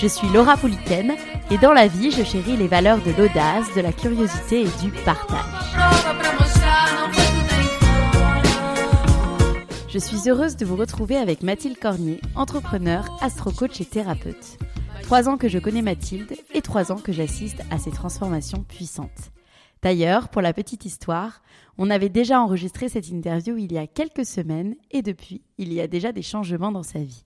Je suis Laura Pouliken et dans la vie, je chéris les valeurs de l'audace, de la curiosité et du partage. Je suis heureuse de vous retrouver avec Mathilde Cornier, entrepreneur, astro-coach et thérapeute. Trois ans que je connais Mathilde et trois ans que j'assiste à ces transformations puissantes. D'ailleurs, pour la petite histoire, on avait déjà enregistré cette interview il y a quelques semaines et depuis, il y a déjà des changements dans sa vie.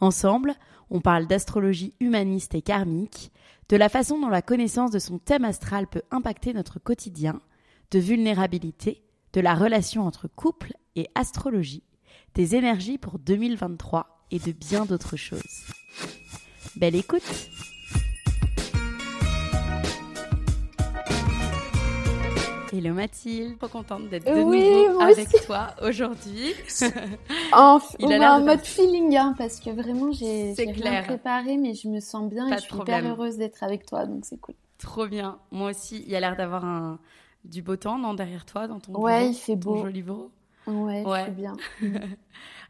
Ensemble, on parle d'astrologie humaniste et karmique, de la façon dont la connaissance de son thème astral peut impacter notre quotidien, de vulnérabilité, de la relation entre couple et astrologie, des énergies pour 2023 et de bien d'autres choses. Belle écoute Hello Mathilde, trop contente d'être de nouveau avec toi aujourd'hui. en, on a un mode feeling hein, parce que vraiment j'ai rien préparé mais je me sens bien et je suis hyper heureuse d'être avec toi donc c'est cool. Trop bien, moi aussi. Il y a l'air d'avoir un du beau temps non derrière toi dans ton ouais il fait beau joli bureau? Ouais, ouais. bien.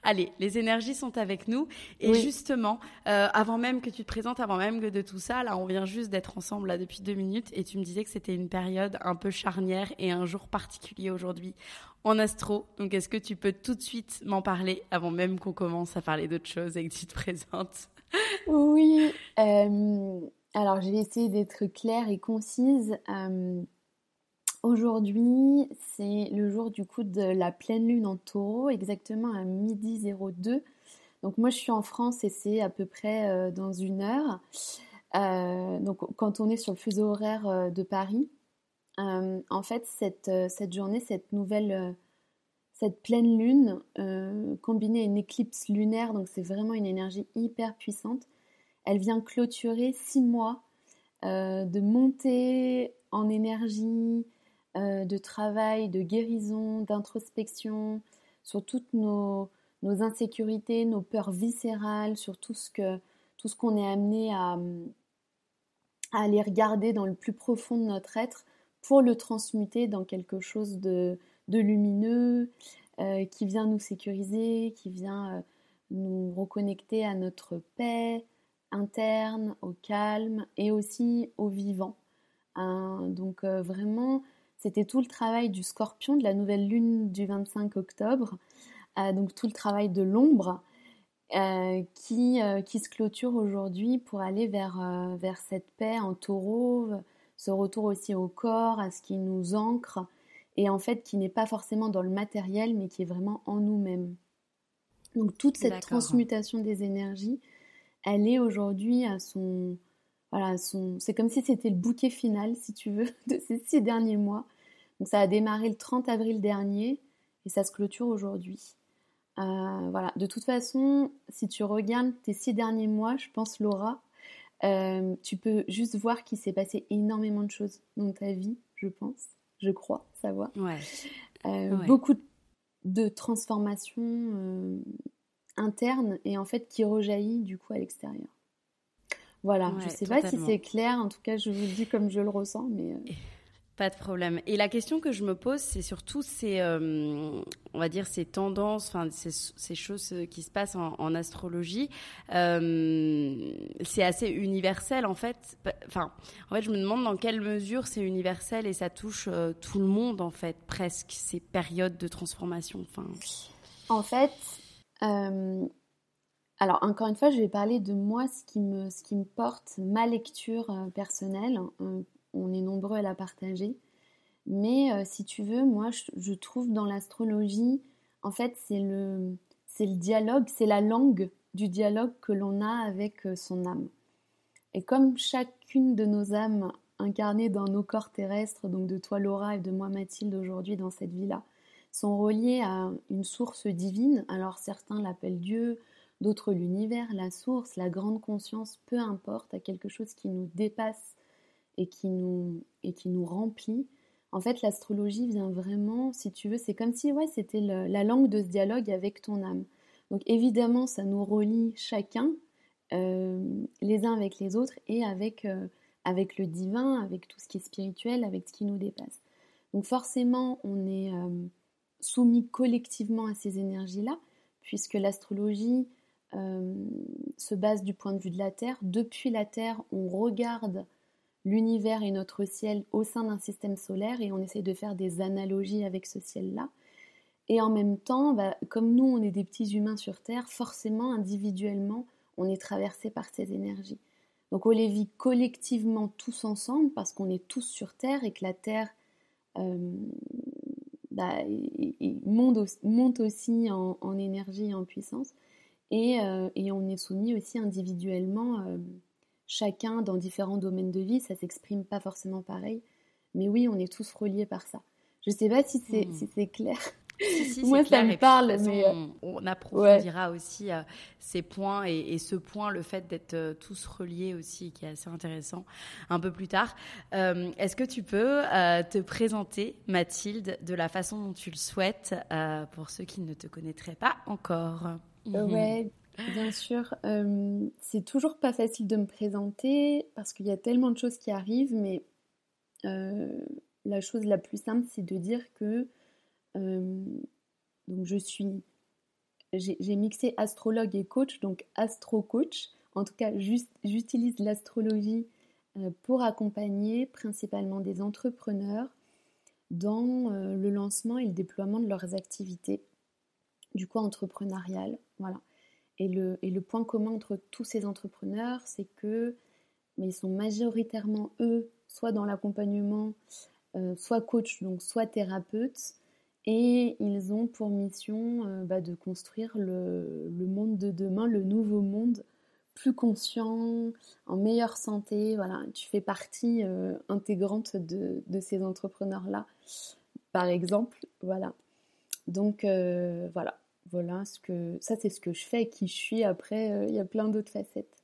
Allez, les énergies sont avec nous. Et justement, euh, avant même que tu te présentes, avant même que de tout ça, là, on vient juste d'être ensemble là depuis deux minutes et tu me disais que c'était une période un peu charnière et un jour particulier aujourd'hui en astro. Donc, est-ce que tu peux tout de suite m'en parler avant même qu'on commence à parler d'autres choses et que tu te présentes? Oui. Euh, alors, je vais essayer d'être claire et concise. Euh, Aujourd'hui, c'est le jour du coup de la pleine lune en taureau, exactement à midi 02. Donc moi je suis en France et c'est à peu près euh, dans une heure. Euh, donc quand on est sur le fuseau horaire euh, de Paris, en fait cette, cette, journée, cette nouvelle, cette pleine lune combinée à une éclipse lunaire, donc c'est vraiment une énergie hyper puissante, elle vient clôturer six mois de montée en énergie, euh, de travail, de guérison, d'introspection, sur toutes nos, insécurités, nos peurs viscérales, sur tout ce que tout ce qu'on est amené à, aller regarder dans le plus profond de notre être pour le transmuter dans quelque chose de, lumineux, euh, qui vient nous sécuriser, qui vient euh, nous reconnecter à notre paix interne, au calme et aussi au vivant. Hein, donc vraiment c'était tout le travail du scorpion, de la nouvelle lune du 25 octobre, euh, donc tout le travail de l'ombre euh, qui, euh, qui se clôture aujourd'hui pour aller vers, vers cette paix en taureau, ce retour aussi au corps, à ce qui nous ancre, et en fait qui n'est pas forcément dans le matériel, mais qui est vraiment en nous-mêmes. Donc toute cette transmutation des énergies, elle est aujourd'hui à son, voilà, c'est comme si c'était le bouquet final, si tu veux, de ces six derniers mois. Donc ça a démarré le 30 avril dernier et ça se clôture aujourd'hui. Euh, voilà. De toute façon, si tu regardes tes six derniers mois, je pense Laura, euh, tu peux juste voir qu'il s'est passé énormément de choses dans ta vie, je pense, je crois savoir. Euh, beaucoup de transformations internes et en fait qui rejaillit du coup à l'extérieur. Voilà, je ne sais pas si c'est clair, en tout cas je vous le dis comme je le ressens, mais... Pas de problème. Et la question que je me pose, c'est surtout ces, euh, on va dire, ces tendances, enfin, ces, choses qui se passent en, astrologie. Euh, c'est assez universel, en fait. Enfin, en fait, je me demande dans quelle mesure c'est universel et ça touche euh, tout le monde, en fait, presque, ces périodes de transformation. Enfin. En fait, alors encore une fois, je vais parler de moi, ce qui me, porte, ma lecture personnelle on est nombreux à la partager. Mais euh, si tu veux, moi, je, trouve dans l'astrologie, en fait, c'est le, dialogue, c'est la langue du dialogue que l'on a avec euh, son âme. Et comme chacune de nos âmes incarnées dans nos corps terrestres, donc de toi Laura et de moi Mathilde aujourd'hui dans cette vie-là, sont reliées à une source divine, alors certains l'appellent Dieu, d'autres l'univers, la source, la grande conscience, peu importe, à quelque chose qui nous dépasse et qui nous, et qui nous remplit. En fait, l'astrologie vient vraiment, si tu veux, c'est comme si ouais, c'était la langue de ce dialogue avec ton âme. Donc évidemment, ça nous relie chacun, euh, les uns avec les autres, et avec, euh, avec le divin, avec tout ce qui est spirituel, avec ce qui nous dépasse. Donc forcément, on est euh, soumis collectivement à ces énergies-là, puisque l'astrologie se base du point de vue de la Terre. Depuis la Terre, on regarde l'univers et notre ciel au sein d'un système solaire et on essaie de faire des analogies avec ce ciel-là. Et en même temps, bah, comme nous, on est des petits humains sur Terre, forcément, individuellement, on est traversé par ces énergies. Donc on les vit collectivement tous ensemble parce qu'on est tous sur Terre et que la Terre euh, bah, monte, aussi en, énergie et en puissance. Et, euh, on est soumis aussi individuellement euh, chacun dans différents domaines de vie, ça s'exprime pas forcément pareil. Mais oui, on est tous reliés par ça. Je sais pas si c'est hmm. si clair. Moi, ça me parle, mais euh, on, approfondira aussi euh, ces points et, ce point, le fait d'être euh, tous reliés aussi, qui est assez intéressant un peu plus tard. Est-ce que tu peux te présenter, Mathilde, de la façon dont tu le souhaites, pour ceux qui ne te connaîtraient pas encore? Ouais, Bien sûr, euh, c'est toujours pas facile de me présenter parce qu'il y a tellement de choses qui arrivent, mais euh, la chose la plus simple, c'est de dire que euh, donc je suis, j'ai mixé astrologue et coach, donc astro-coach. En tout cas, j'utilise l'astrologie pour accompagner principalement des entrepreneurs dans le lancement et le déploiement de leurs activités, du coup entrepreneurial. Voilà. Et le, et le point commun entre tous ces entrepreneurs, c'est que mais ils sont majoritairement, eux, soit dans l'accompagnement, euh, soit coach, donc soit thérapeute, et ils ont pour mission euh, bah, de construire le, le, monde de demain, le nouveau monde, plus conscient, en meilleure santé. Voilà, tu fais partie euh, intégrante de, de ces entrepreneurs-là, par exemple. Voilà. Donc voilà, voilà ce que ça c'est ce que je fais qui je suis. Après euh, il y a plein d'autres facettes.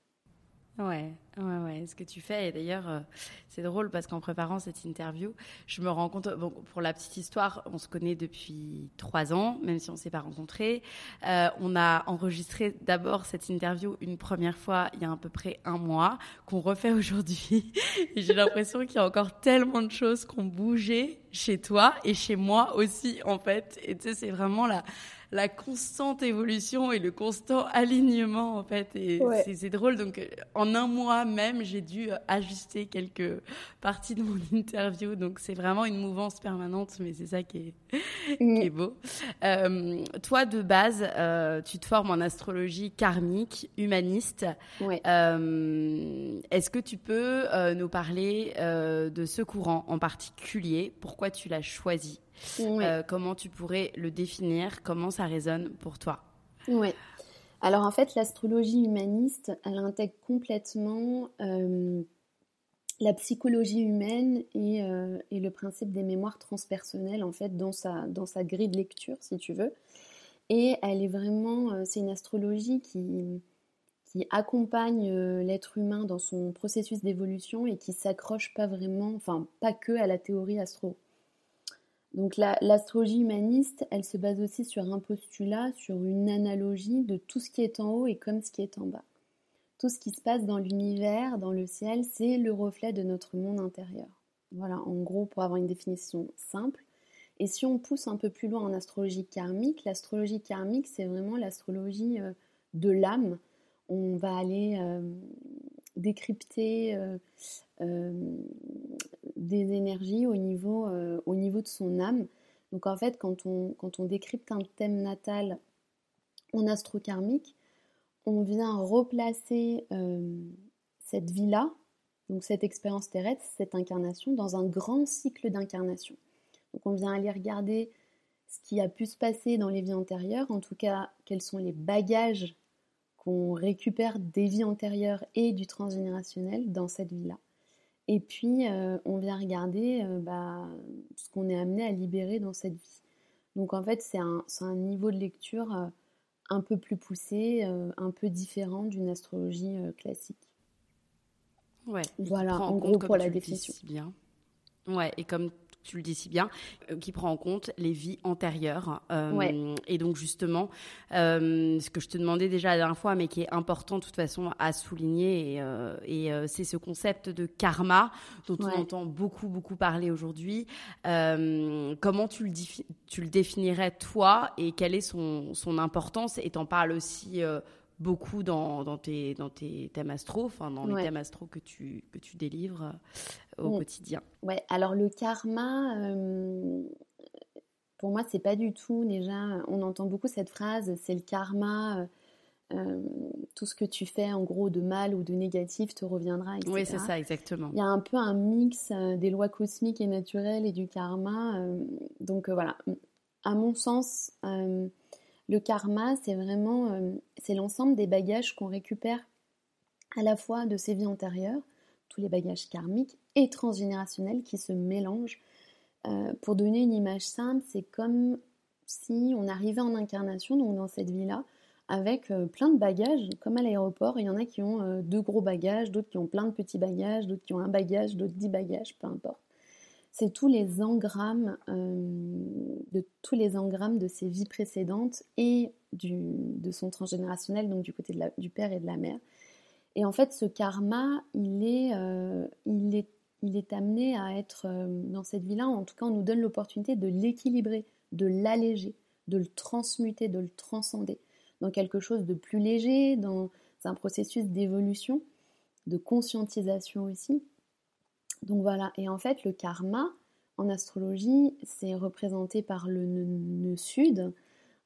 Ouais ouais ouais ce que tu fais. Et d'ailleurs euh, c'est drôle parce qu'en préparant cette interview je me rends compte bon pour la petite histoire on se connaît depuis trois ans même si on s'est pas rencontrés. Euh, on a enregistré d'abord cette interview une première fois il y a à peu près un mois qu'on refait aujourd'hui. Et j'ai l'impression qu'il y a encore tellement de choses qui ont bougé chez toi et chez moi aussi en fait. Et tu sais c'est vraiment la la constante évolution et le constant alignement en fait. Et c'est drôle. Donc en un mois même, j'ai dû euh, ajuster quelques parties de mon interview. Donc c'est vraiment une mouvance permanente, mais c'est ça qui est, mm. beau. Euh, toi de base, tu te formes en astrologie karmique, humaniste. Est-ce que tu peux nous parler de ce courant en particulier? Pourquoi tu l'as choisi? Euh, comment tu pourrais le définir? Comment ça résonne pour toi? Oui. Alors en fait, l'astrologie humaniste, elle intègre complètement euh, la psychologie humaine euh, et, le principe des mémoires transpersonnelles en fait dans sa, grille de lecture, si tu veux. Et elle est vraiment, c'est une astrologie qui, qui accompagne l'être humain dans son processus d'évolution et qui s'accroche pas vraiment, enfin pas que à la théorie astro donc l'astrologie humaniste, elle se base aussi sur un postulat, sur une analogie de tout ce qui est en haut et comme ce qui est en bas. Tout ce qui se passe dans l'univers, dans le ciel, c'est le reflet de notre monde intérieur. Voilà, en gros, pour avoir une définition simple. Et si on pousse un peu plus loin en astrologie karmique, l'astrologie karmique, c'est vraiment l'astrologie euh, de l'âme. On va aller euh, décrypter euh, des énergies au niveau, au niveau de son âme. Donc en fait, quand on, quand on décrypte un thème natal en astro-karmique, on vient replacer cette vie-là, donc cette expérience terrestre, cette incarnation, dans un grand cycle d'incarnation. Donc on vient aller regarder ce qui a pu se passer dans les vies antérieures, en tout cas quels sont les bagages qu'on récupère des vies antérieures et du transgénérationnel dans cette vie-là. Et puis euh, on vient regarder euh, bah, ce qu'on est amené à libérer dans cette vie. Donc en fait c'est un, niveau de lecture euh, un peu plus poussé, un peu différent d'une astrologie classique. Ouais. Voilà, en, gros pour la définition. Bien. Ouais, et comme tu le dis si bien, euh, qui prend en compte les vies antérieures. Euh, et donc justement, euh, ce que je te demandais déjà la dernière fois, mais qui est important de toute façon à souligner, et, c'est ce concept de karma dont on entend beaucoup, beaucoup parler aujourd'hui. comment tu le, tu le définirais toi et quelle est son, son importance? Et t'en parles aussi beaucoup dans, dans, tes, dans tes thèmes astro, enfin dans les thèmes astro que tu, que tu délivres au mm. quotidien. Ouais, alors le karma, euh, pour moi, c'est pas du tout déjà. On entend beaucoup cette phrase c'est le karma. Euh, tout ce que tu fais en gros de mal ou de négatif te reviendra, etc. Oui, c'est ça, exactement. Il y a un peu un mix des lois cosmiques et naturelles et du karma. donc voilà, à mon sens, le karma, c'est vraiment euh, c'est l'ensemble des bagages qu'on récupère à la fois de ses vies antérieures, tous les bagages karmiques et transgénérationnels qui se mélangent. Euh, pour donner une image simple, c'est comme si on arrivait en incarnation, donc dans cette vie-là, avec euh, plein de bagages, comme à l'aéroport. Il y en a qui ont deux gros bagages, d'autres qui ont plein de petits bagages, d'autres qui ont un bagage, d'autres dix bagages, peu importe c'est tous les engrammes euh, de tous les engrammes de ses vies précédentes et de son transgénérationnel, donc du côté du père et de la mère. Et en fait, ce karma, il est, euh, il est, il est amené à être euh, dans cette vie-là. En tout cas, on nous donne l'opportunité de l'équilibrer, de l'alléger, de le transmuter, de le transcender dans quelque chose de plus léger, dans un processus d'évolution, de conscientisation aussi. Donc voilà, et en fait le karma en astrologie, c'est représenté par le nœud sud.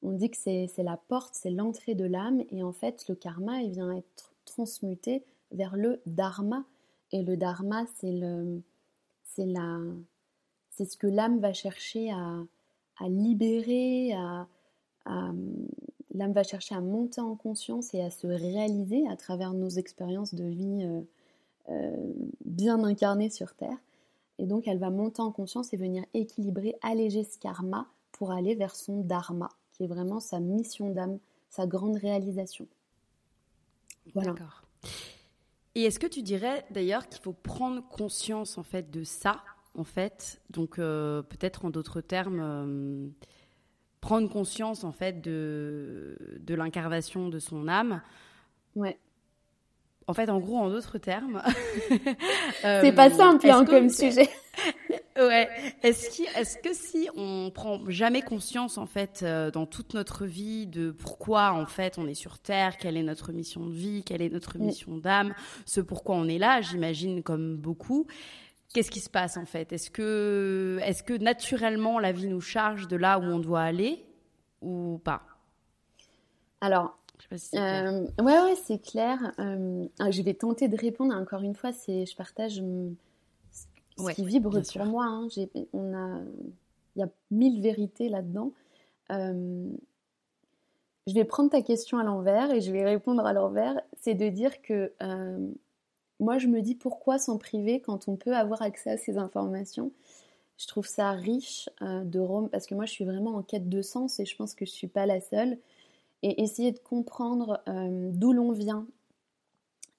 On dit que c'est la porte, c'est l'entrée de l'âme, et en fait le karma, il vient être transmuté vers le dharma. Et le dharma, c'est le, c'est la, c'est ce que l'âme va chercher à, libérer, à, l'âme va chercher à monter en conscience et à se réaliser à travers nos expériences de vie. Euh, euh, bien incarnée sur Terre. Et donc elle va monter en conscience et venir équilibrer, alléger ce karma pour aller vers son dharma, qui est vraiment sa mission d'âme, sa grande réalisation. Voilà. D'accord. Et est-ce que tu dirais d'ailleurs qu'il faut prendre conscience en fait de ça, en fait, donc euh, peut-être en d'autres termes, euh, prendre conscience en fait de, de l'incarnation de son âme? Ouais. En fait, en gros, en d'autres termes. c'est pas simple hein, comme sujet. ouais. Est-ce est que si on prend jamais conscience en fait euh, dans toute notre vie de pourquoi en fait on est sur Terre, quelle est notre mission de vie, quelle est notre mm. mission d'âme, ce pourquoi on est là, j'imagine comme beaucoup. Qu'est-ce qui se passe en fait? Est-ce que, naturellement la vie nous charge de là où on doit aller ou pas? Alors, euh, ouais, ouais, c'est clair. Euh, ah, je vais tenter de répondre. Encore une fois, c'est, je partage ce qui vibre pour moi. Hein. on a, il y a mille vérités là-dedans. Euh, je vais prendre ta question à l'envers et je vais répondre à l'envers. C'est de dire que moi, je me dis pourquoi s'en priver quand on peut avoir accès à ces informations. Je trouve ça riche de Rome parce que moi, je suis vraiment en quête de sens et je pense que je suis pas la seule et essayer de comprendre euh, d'où l'on vient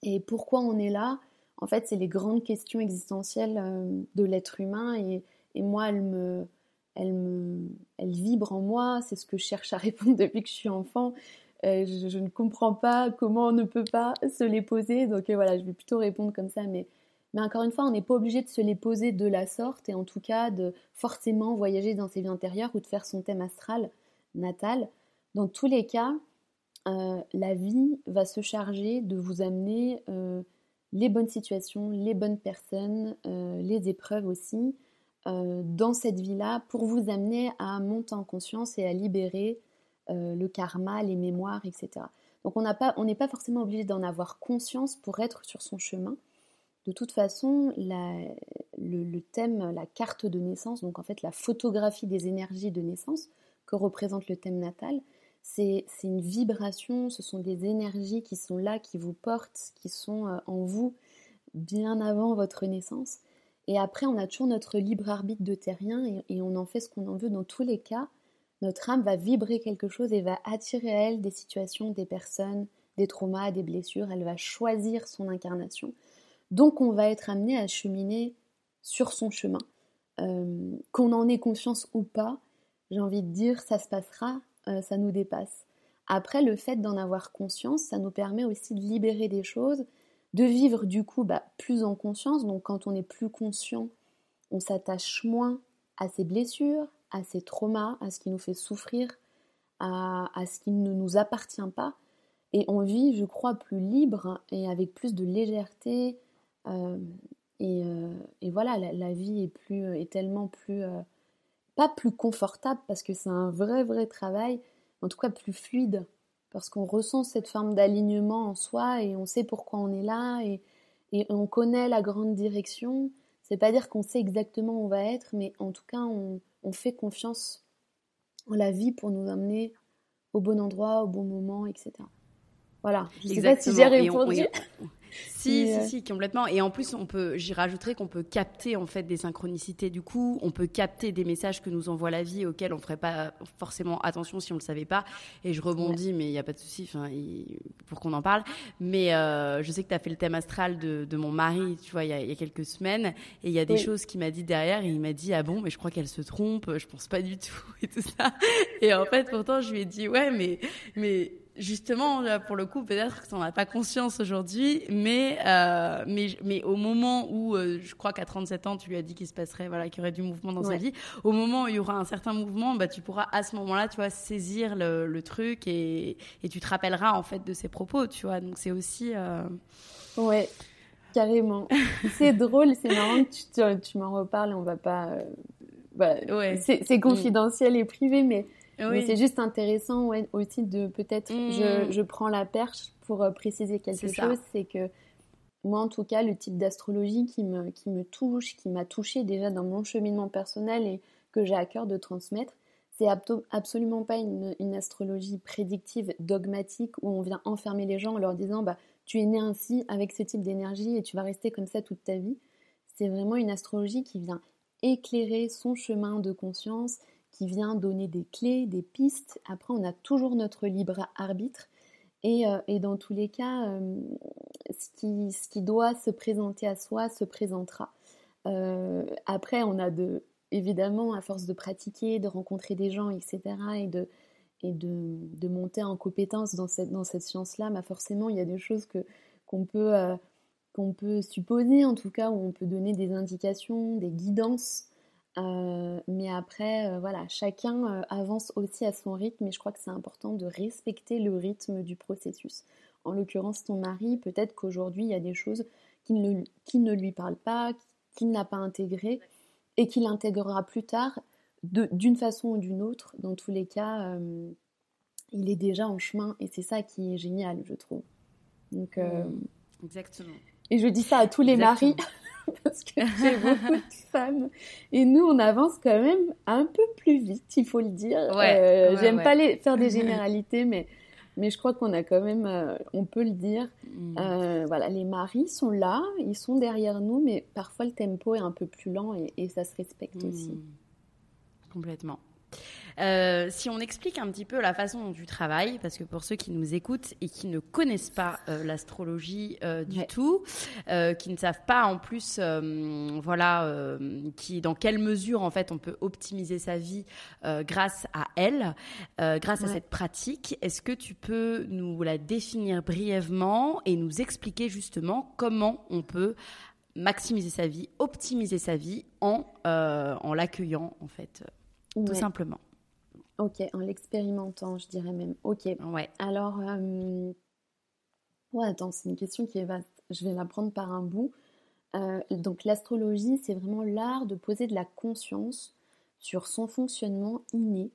et pourquoi on est là. En fait, c'est les grandes questions existentielles euh, de l'être humain et, et, moi, elles me, me, vibrent en moi. C'est ce que je cherche à répondre depuis que je suis enfant. Euh, je, ne comprends pas comment on ne peut pas se les poser. Donc voilà, je vais plutôt répondre comme ça. Mais Mais encore une fois, on n'est pas obligé de se les poser de la sorte et en tout cas de forcément voyager dans ses vies antérieures ou de faire son thème astral natal. Dans tous les cas, euh, la vie va se charger de vous amener euh, les bonnes situations, les bonnes personnes, euh, les épreuves aussi, dans cette vie-là pour vous amener à monter en conscience et à libérer le karma, les mémoires, etc. Donc on n'est pas forcément obligé d'en avoir conscience pour être sur son chemin. De toute façon, le, thème, la carte de naissance, donc en fait la photographie des énergies de naissance que représente le thème natal, c'est une vibration, ce sont des énergies qui sont là, qui vous portent, qui sont euh, en vous bien avant votre naissance. Et après, on a toujours notre libre arbitre de terrien et, on en fait ce qu'on en veut dans tous les cas. Notre âme va vibrer quelque chose et va attirer à elle des situations, des personnes, des traumas, des blessures. Elle va choisir son incarnation. Donc on va être amené à cheminer sur son chemin. Euh, qu'on en ait conscience ou pas, j'ai envie de dire, ça se passera, euh, ça nous dépasse. Après, le fait d'en avoir conscience, ça nous permet aussi de libérer des choses, de vivre du coup bah, plus en conscience. Donc quand on est plus conscient, on s'attache moins à ses blessures, à ses traumas, à ce qui nous fait souffrir, à ce qui ne nous appartient pas. Et on vit, je crois, plus libre et avec plus de légèreté, euh, euh, et, voilà, la, vie est, plus, est tellement plus, pas plus confortable parce que c'est un vrai, vrai travail, en tout cas plus fluide, parce qu'on ressent cette forme d'alignement en soi et on sait pourquoi on est là et, et on connaît la grande direction. C'est pas dire qu'on sait exactement où on va être, mais en tout cas, on, on fait confiance en la vie pour nous amener au bon endroit, au bon moment, etc. Voilà, je sais pas si j'ai répondu. Si, si, euh, si, complètement. Et en plus, on peut, j'y rajouterais qu'on peut capter en fait des synchronicités du coup. On peut capter des messages que nous envoie la vie auxquels on ferait pas forcément attention si on le savait pas. Et je rebondis, mais il n'y a pas de souci, pour qu'on en parle. Mais euh, je sais que tu as fait le thème astral de, de mon mari, tu vois, il y, a, y a, quelques semaines, et il y a des choses qu'il m'a dit derrière. Et il m'a dit ah bon, mais je crois qu'elle se trompe. Je pense pas du tout et tout ça. Et en fait, pourtant, je lui ai dit ouais, mais mais justement, pour le coup, peut-être que tu n'en as pas conscience aujourd'hui, mais, euh, mais, mais au moment où, euh, je crois qu'à 37 ans, tu lui as dit qu'il se passerait, voilà, qu'il y aurait du mouvement dans sa vie, au moment où il y aura un certain mouvement, bah, tu pourras à ce moment-là, tu vois, saisir le, le truc et, et, tu te rappelleras, en fait, de ses propos, tu vois. Donc, c'est aussi. Euh... Ouais, carrément. c'est drôle, c'est marrant que tu, tu, m'en reparles, on va pas. Euh, bah, ouais. C'est confidentiel et privé, mais mais c'est juste intéressant ouais, aussi de peut-être, je, mm. je, prends la perche pour euh, préciser quelque chose, c'est que moi en tout cas, le type d'astrologie qui me, qui me touche, qui m'a touché déjà dans mon cheminement personnel et que j'ai à cœur de transmettre, c'est absolument pas une, une, astrologie prédictive, dogmatique, où on vient enfermer les gens en leur disant bah, tu es né ainsi avec ce type d'énergie et tu vas rester comme ça toute ta vie. C'est vraiment une astrologie qui vient éclairer son chemin de conscience, qui vient donner des clés, des pistes. Après, on a toujours notre libre arbitre. Et, euh, dans tous les cas, euh, ce, qui, doit se présenter à soi se présentera. Euh, après, on a de, évidemment, à force de pratiquer, de rencontrer des gens, etc., et de, monter en compétence dans cette, science-là, bah forcément, il y a des choses qu'on peut, qu'on peut supposer, en tout cas, où on peut donner des indications, des guidances euh, mais après, euh, voilà, chacun euh, avance aussi à son rythme et je crois que c'est important de respecter le rythme du processus. En l'occurrence, ton mari, peut-être qu'aujourd'hui, il y a des choses qui ne, qui ne lui parlent pas, qu'il n'a pas intégrées et qu'il intégrera plus tard d'une façon ou d'une autre. Dans tous les cas, il est déjà en chemin et c'est ça qui est génial, je trouve. Donc. Exactement. Et je dis ça à tous les maris. parce que j'ai beaucoup de femmes. Et nous, on avance quand même un peu plus vite, il faut le dire. Euh, j'aime pas les, faire des généralités, mais, mais je crois qu'on a quand même, euh, on peut le dire. Mm. Euh, voilà, les maris sont là, ils sont derrière nous, mais parfois le tempo est un peu plus lent et, ça se respecte mm. aussi. Complètement. Euh, si on explique un petit peu la façon dont tu travailles, parce que pour ceux qui nous écoutent et qui ne connaissent pas euh, l'astrologie euh, du tout, qui ne savent pas en plus, voilà, qui dans quelle mesure en fait on peut optimiser sa vie grâce à elle, grâce à cette pratique, est-ce que tu peux nous la définir brièvement et nous expliquer justement comment on peut maximiser sa vie, optimiser sa vie en, en l'accueillant, en fait, tout simplement? Ok, en l'expérimentant, je dirais même. Ok. Ouais. Alors, ouais, attends, c'est une question qui est vaste. Je vais la prendre par un bout. donc, l'astrologie, c'est vraiment l'art de poser de la conscience sur son fonctionnement inné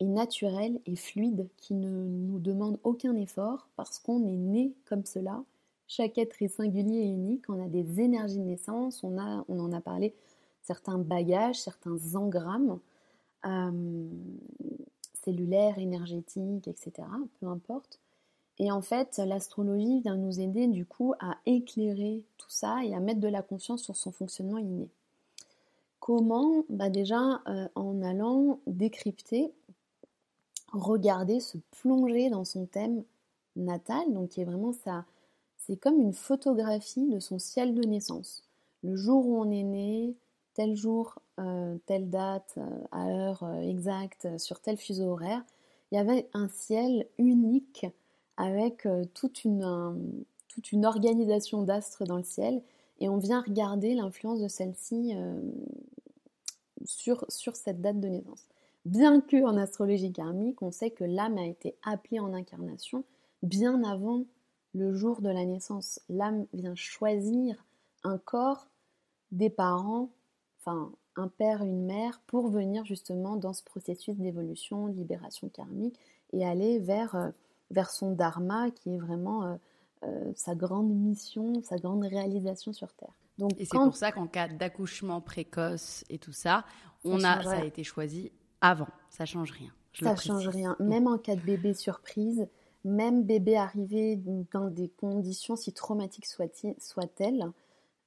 et naturel et fluide qui ne nous demande aucun effort parce qu'on est né comme cela. Chaque être est singulier et unique, on a des énergies de naissance, on, a, on en a parlé, certains bagages, certains engrammes euh, cellulaires, énergétiques, etc. Peu importe. Et en fait, l'astrologie vient nous aider du coup à éclairer tout ça et à mettre de la conscience sur son fonctionnement inné. Comment? Bah Déjà euh, en allant décrypter, regarder, se plonger dans son thème natal, donc qui est vraiment ça, c'est comme une photographie de son ciel de naissance. Le jour où on est né, tel jour, euh, telle date, euh, à heure exacte, sur tel fuseau horaire, il y avait un ciel unique avec toute, une, toute une organisation d'astres dans le ciel et on vient regarder l'influence de celle-ci sur, sur cette date de naissance. Bien que en astrologie karmique, on sait que l'âme a été appelée en incarnation bien avant le jour de la naissance. L'âme vient choisir un corps, des parents, enfin un père, une mère, pour venir justement dans ce processus d'évolution, de libération karmique et aller vers, euh, vers son dharma qui est vraiment euh, euh, sa grande mission, sa grande réalisation sur Terre et c'est pour ça qu'en cas d'accouchement précoce et tout ça, on a, ça a été choisi avant. Ça change rien. ça change rien. Même en cas de bébé surprise, même bébé arrivé dans des conditions si traumatiques soient-elles,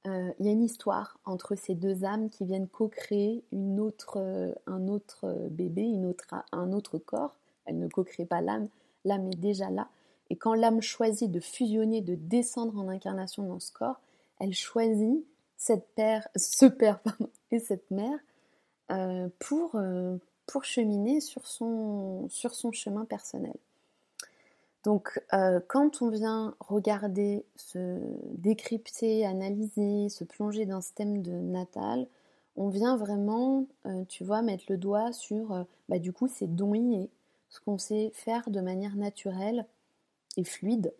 euh, il y a une histoire entre ces deux âmes qui viennent co-créer une autre, euh, un autre bébé, une autre, un autre corps. Elle ne co-crée pas l'âme, l'âme est déjà là. Et quand l'âme choisit de fusionner, de descendre en incarnation dans ce corps, elle choisit cette père, ce père et cette mère euh, pour, euh, cheminer sur son chemin personnel. Donc euh, quand on vient regarder, se décrypter, analyser, se plonger dans ce thème de natal, on vient vraiment, tu vois, mettre le doigt sur, bah, du coup, ces dons ce qu'on sait faire de manière naturelle et fluide.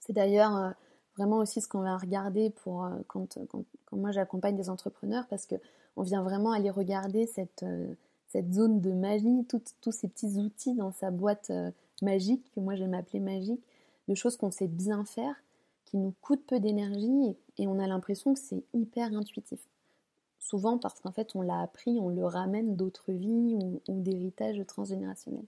C'est d'ailleurs vraiment aussi ce qu'on va regarder pour euh, quand, quand, moi j'accompagne des entrepreneurs parce que on vient vraiment aller regarder cette, euh, cette zone de magie, tous ces petits outils dans sa boîte magique, que moi j'aime appeler magique, de choses qu'on sait bien faire, qui nous coûtent peu d'énergie et, on a l'impression que c'est hyper intuitif. Souvent parce qu'en fait on l'a appris, on le ramène d'autres vies ou, ou d'héritage transgénérationnel.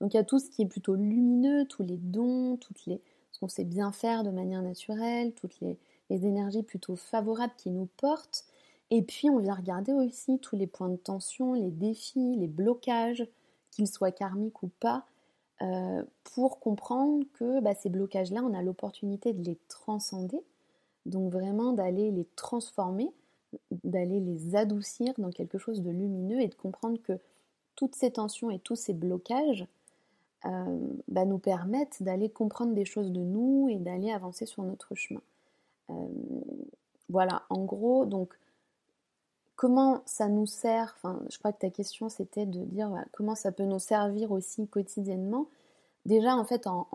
Donc il y a tout ce qui est plutôt lumineux, tous les dons, toutes les, qu'on sait bien faire de manière naturelle, toutes les, énergies plutôt favorables qui nous portent. Et puis on vient regarder aussi tous les points de tension, les défis, les blocages, qu'ils soient karmiques ou pas, euh, pour comprendre que bah, ces blocages-là, on a l'opportunité de les transcender, donc vraiment d'aller les transformer, d'aller les adoucir dans quelque chose de lumineux et de comprendre que toutes ces tensions et tous ces blocages, euh, bah, nous permettent d'aller comprendre des choses de nous et d'aller avancer sur notre chemin. Euh, voilà, en gros, donc comment ça nous sert, je crois que ta question c'était de dire comment ça peut nous servir aussi quotidiennement. Déjà en fait en,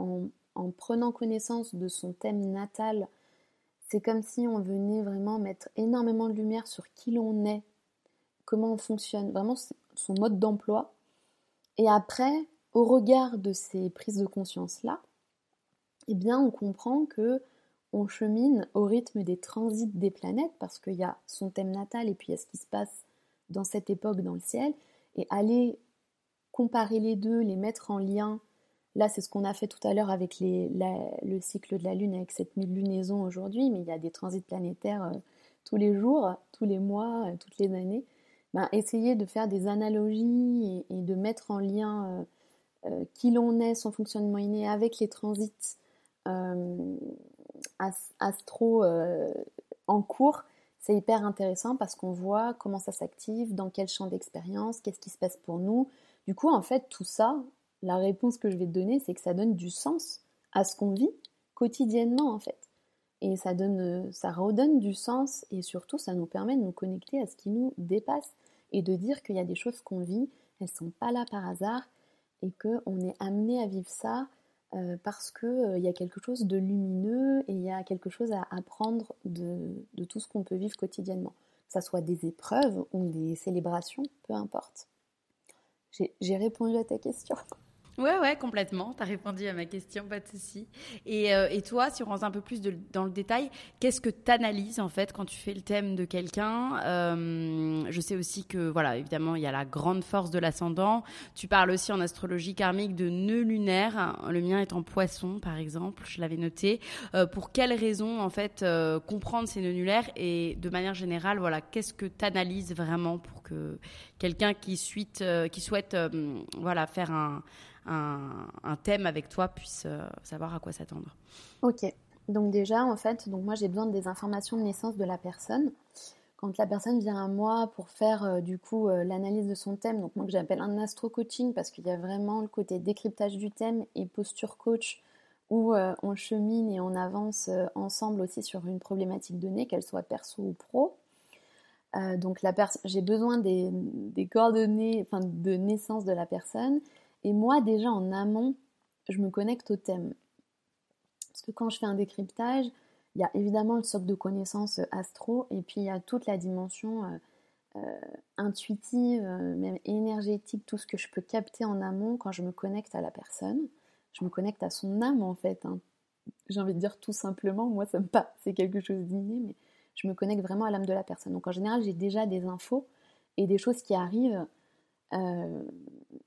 en prenant connaissance de son thème natal, c'est comme si on venait vraiment mettre énormément de lumière sur qui l'on est, comment on fonctionne, vraiment son mode d'emploi. Et après, au regard de ces prises de conscience-là, eh bien, on comprend que on chemine au rythme des transits des planètes, parce qu'il y a son thème natal et puis il y a ce qui se passe dans cette époque dans le ciel, et aller comparer les deux, les mettre en lien. Là, c'est ce qu'on a fait tout à l'heure avec le cycle de la Lune, avec cette lunaison aujourd'hui, mais il y a des transits planétaires euh, tous les jours, tous les mois, euh, toutes les années. Ben, essayer de faire des analogies et, de mettre en lien euh, qui l'on est, son fonctionnement inné avec les transits astro euh, en cours, c'est hyper intéressant parce qu'on voit comment ça s'active, dans quel champ d'expérience, qu'est-ce qui se passe pour nous. Du coup, en fait, tout ça, la réponse que je vais te donner, c'est que ça donne du sens à ce qu'on vit quotidiennement, en fait. et ça donne, ça redonne du sens et surtout ça nous permet de nous connecter à ce qui nous dépasse et de dire qu'il y a des choses qu'on vit, elles sont pas là par hasard et qu'on est amené à vivre ça euh, parce qu'il euh, y a quelque chose de lumineux et il y a quelque chose à apprendre de, de tout ce qu'on peut vivre quotidiennement. Que ça soit des épreuves ou des célébrations, peu importe. J'ai répondu à ta question. Ouais, ouais, complètement. Tu as répondu à ma question, pas de souci. Et, euh, et, toi, si on rentre un peu plus dans le détail, qu'est-ce que tu analyses en fait quand tu fais le thème de quelqu'un? Euh, Je sais aussi que, voilà, évidemment, il y a la grande force de l'ascendant. Tu parles aussi en astrologie karmique de nœuds lunaires. Le mien est en poisson, par exemple, je l'avais noté. Euh, pour quelles raisons, en fait, comprendre ces nœuds lunaires? Et de manière générale, voilà, qu'est-ce que tu analyses vraiment pour que quelqu'un qui, qui souhaite voilà, faire un un, thème avec toi puisse euh, savoir à quoi s'attendre. Ok. Donc déjà, en fait, donc moi j'ai besoin des informations de naissance de la personne. Quand la personne vient à moi pour faire euh, du coup euh, l'analyse de son thème, donc moi que j'appelle un astro coaching parce qu'il y a vraiment le côté décryptage du thème et posture coach où on chemine et on avance ensemble aussi sur une problématique donnée, qu'elle soit perso ou pro. donc j'ai besoin des, des coordonnées, de naissance de la personne et moi, déjà en amont, je me connecte au thème. Parce que quand je fais un décryptage, il y a évidemment le socle de connaissances euh, astro, et puis il y a toute la dimension euh, euh, intuitive, même énergétique, tout ce que je peux capter en amont quand je me connecte à la personne. Je me connecte à son âme en fait. Hein. J'ai envie de dire tout simplement, moi ça me pas, c'est quelque chose d'inné, mais je me connecte vraiment à l'âme de la personne. Donc en général, j'ai déjà des infos et des choses qui arrivent euh,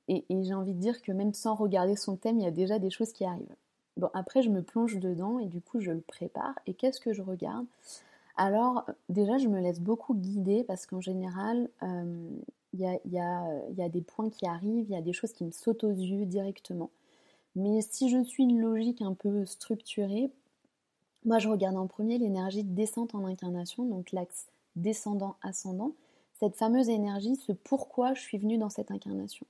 et, j'ai envie de dire que même sans regarder son thème, il y a déjà des choses qui arrivent. Bon, après, je me plonge dedans et du coup, je le prépare. Et qu'est-ce que je regarde? Alors, déjà, je me laisse beaucoup guider parce qu'en général, euh, il y, a, des points qui arrivent, il y a des choses qui me sautent aux yeux directement. Mais si je suis une logique un peu structurée, moi, je regarde en premier l'énergie descente en incarnation, donc l'axe descendant-ascendant cette fameuse énergie, ce pourquoi je suis venue dans cette incarnation.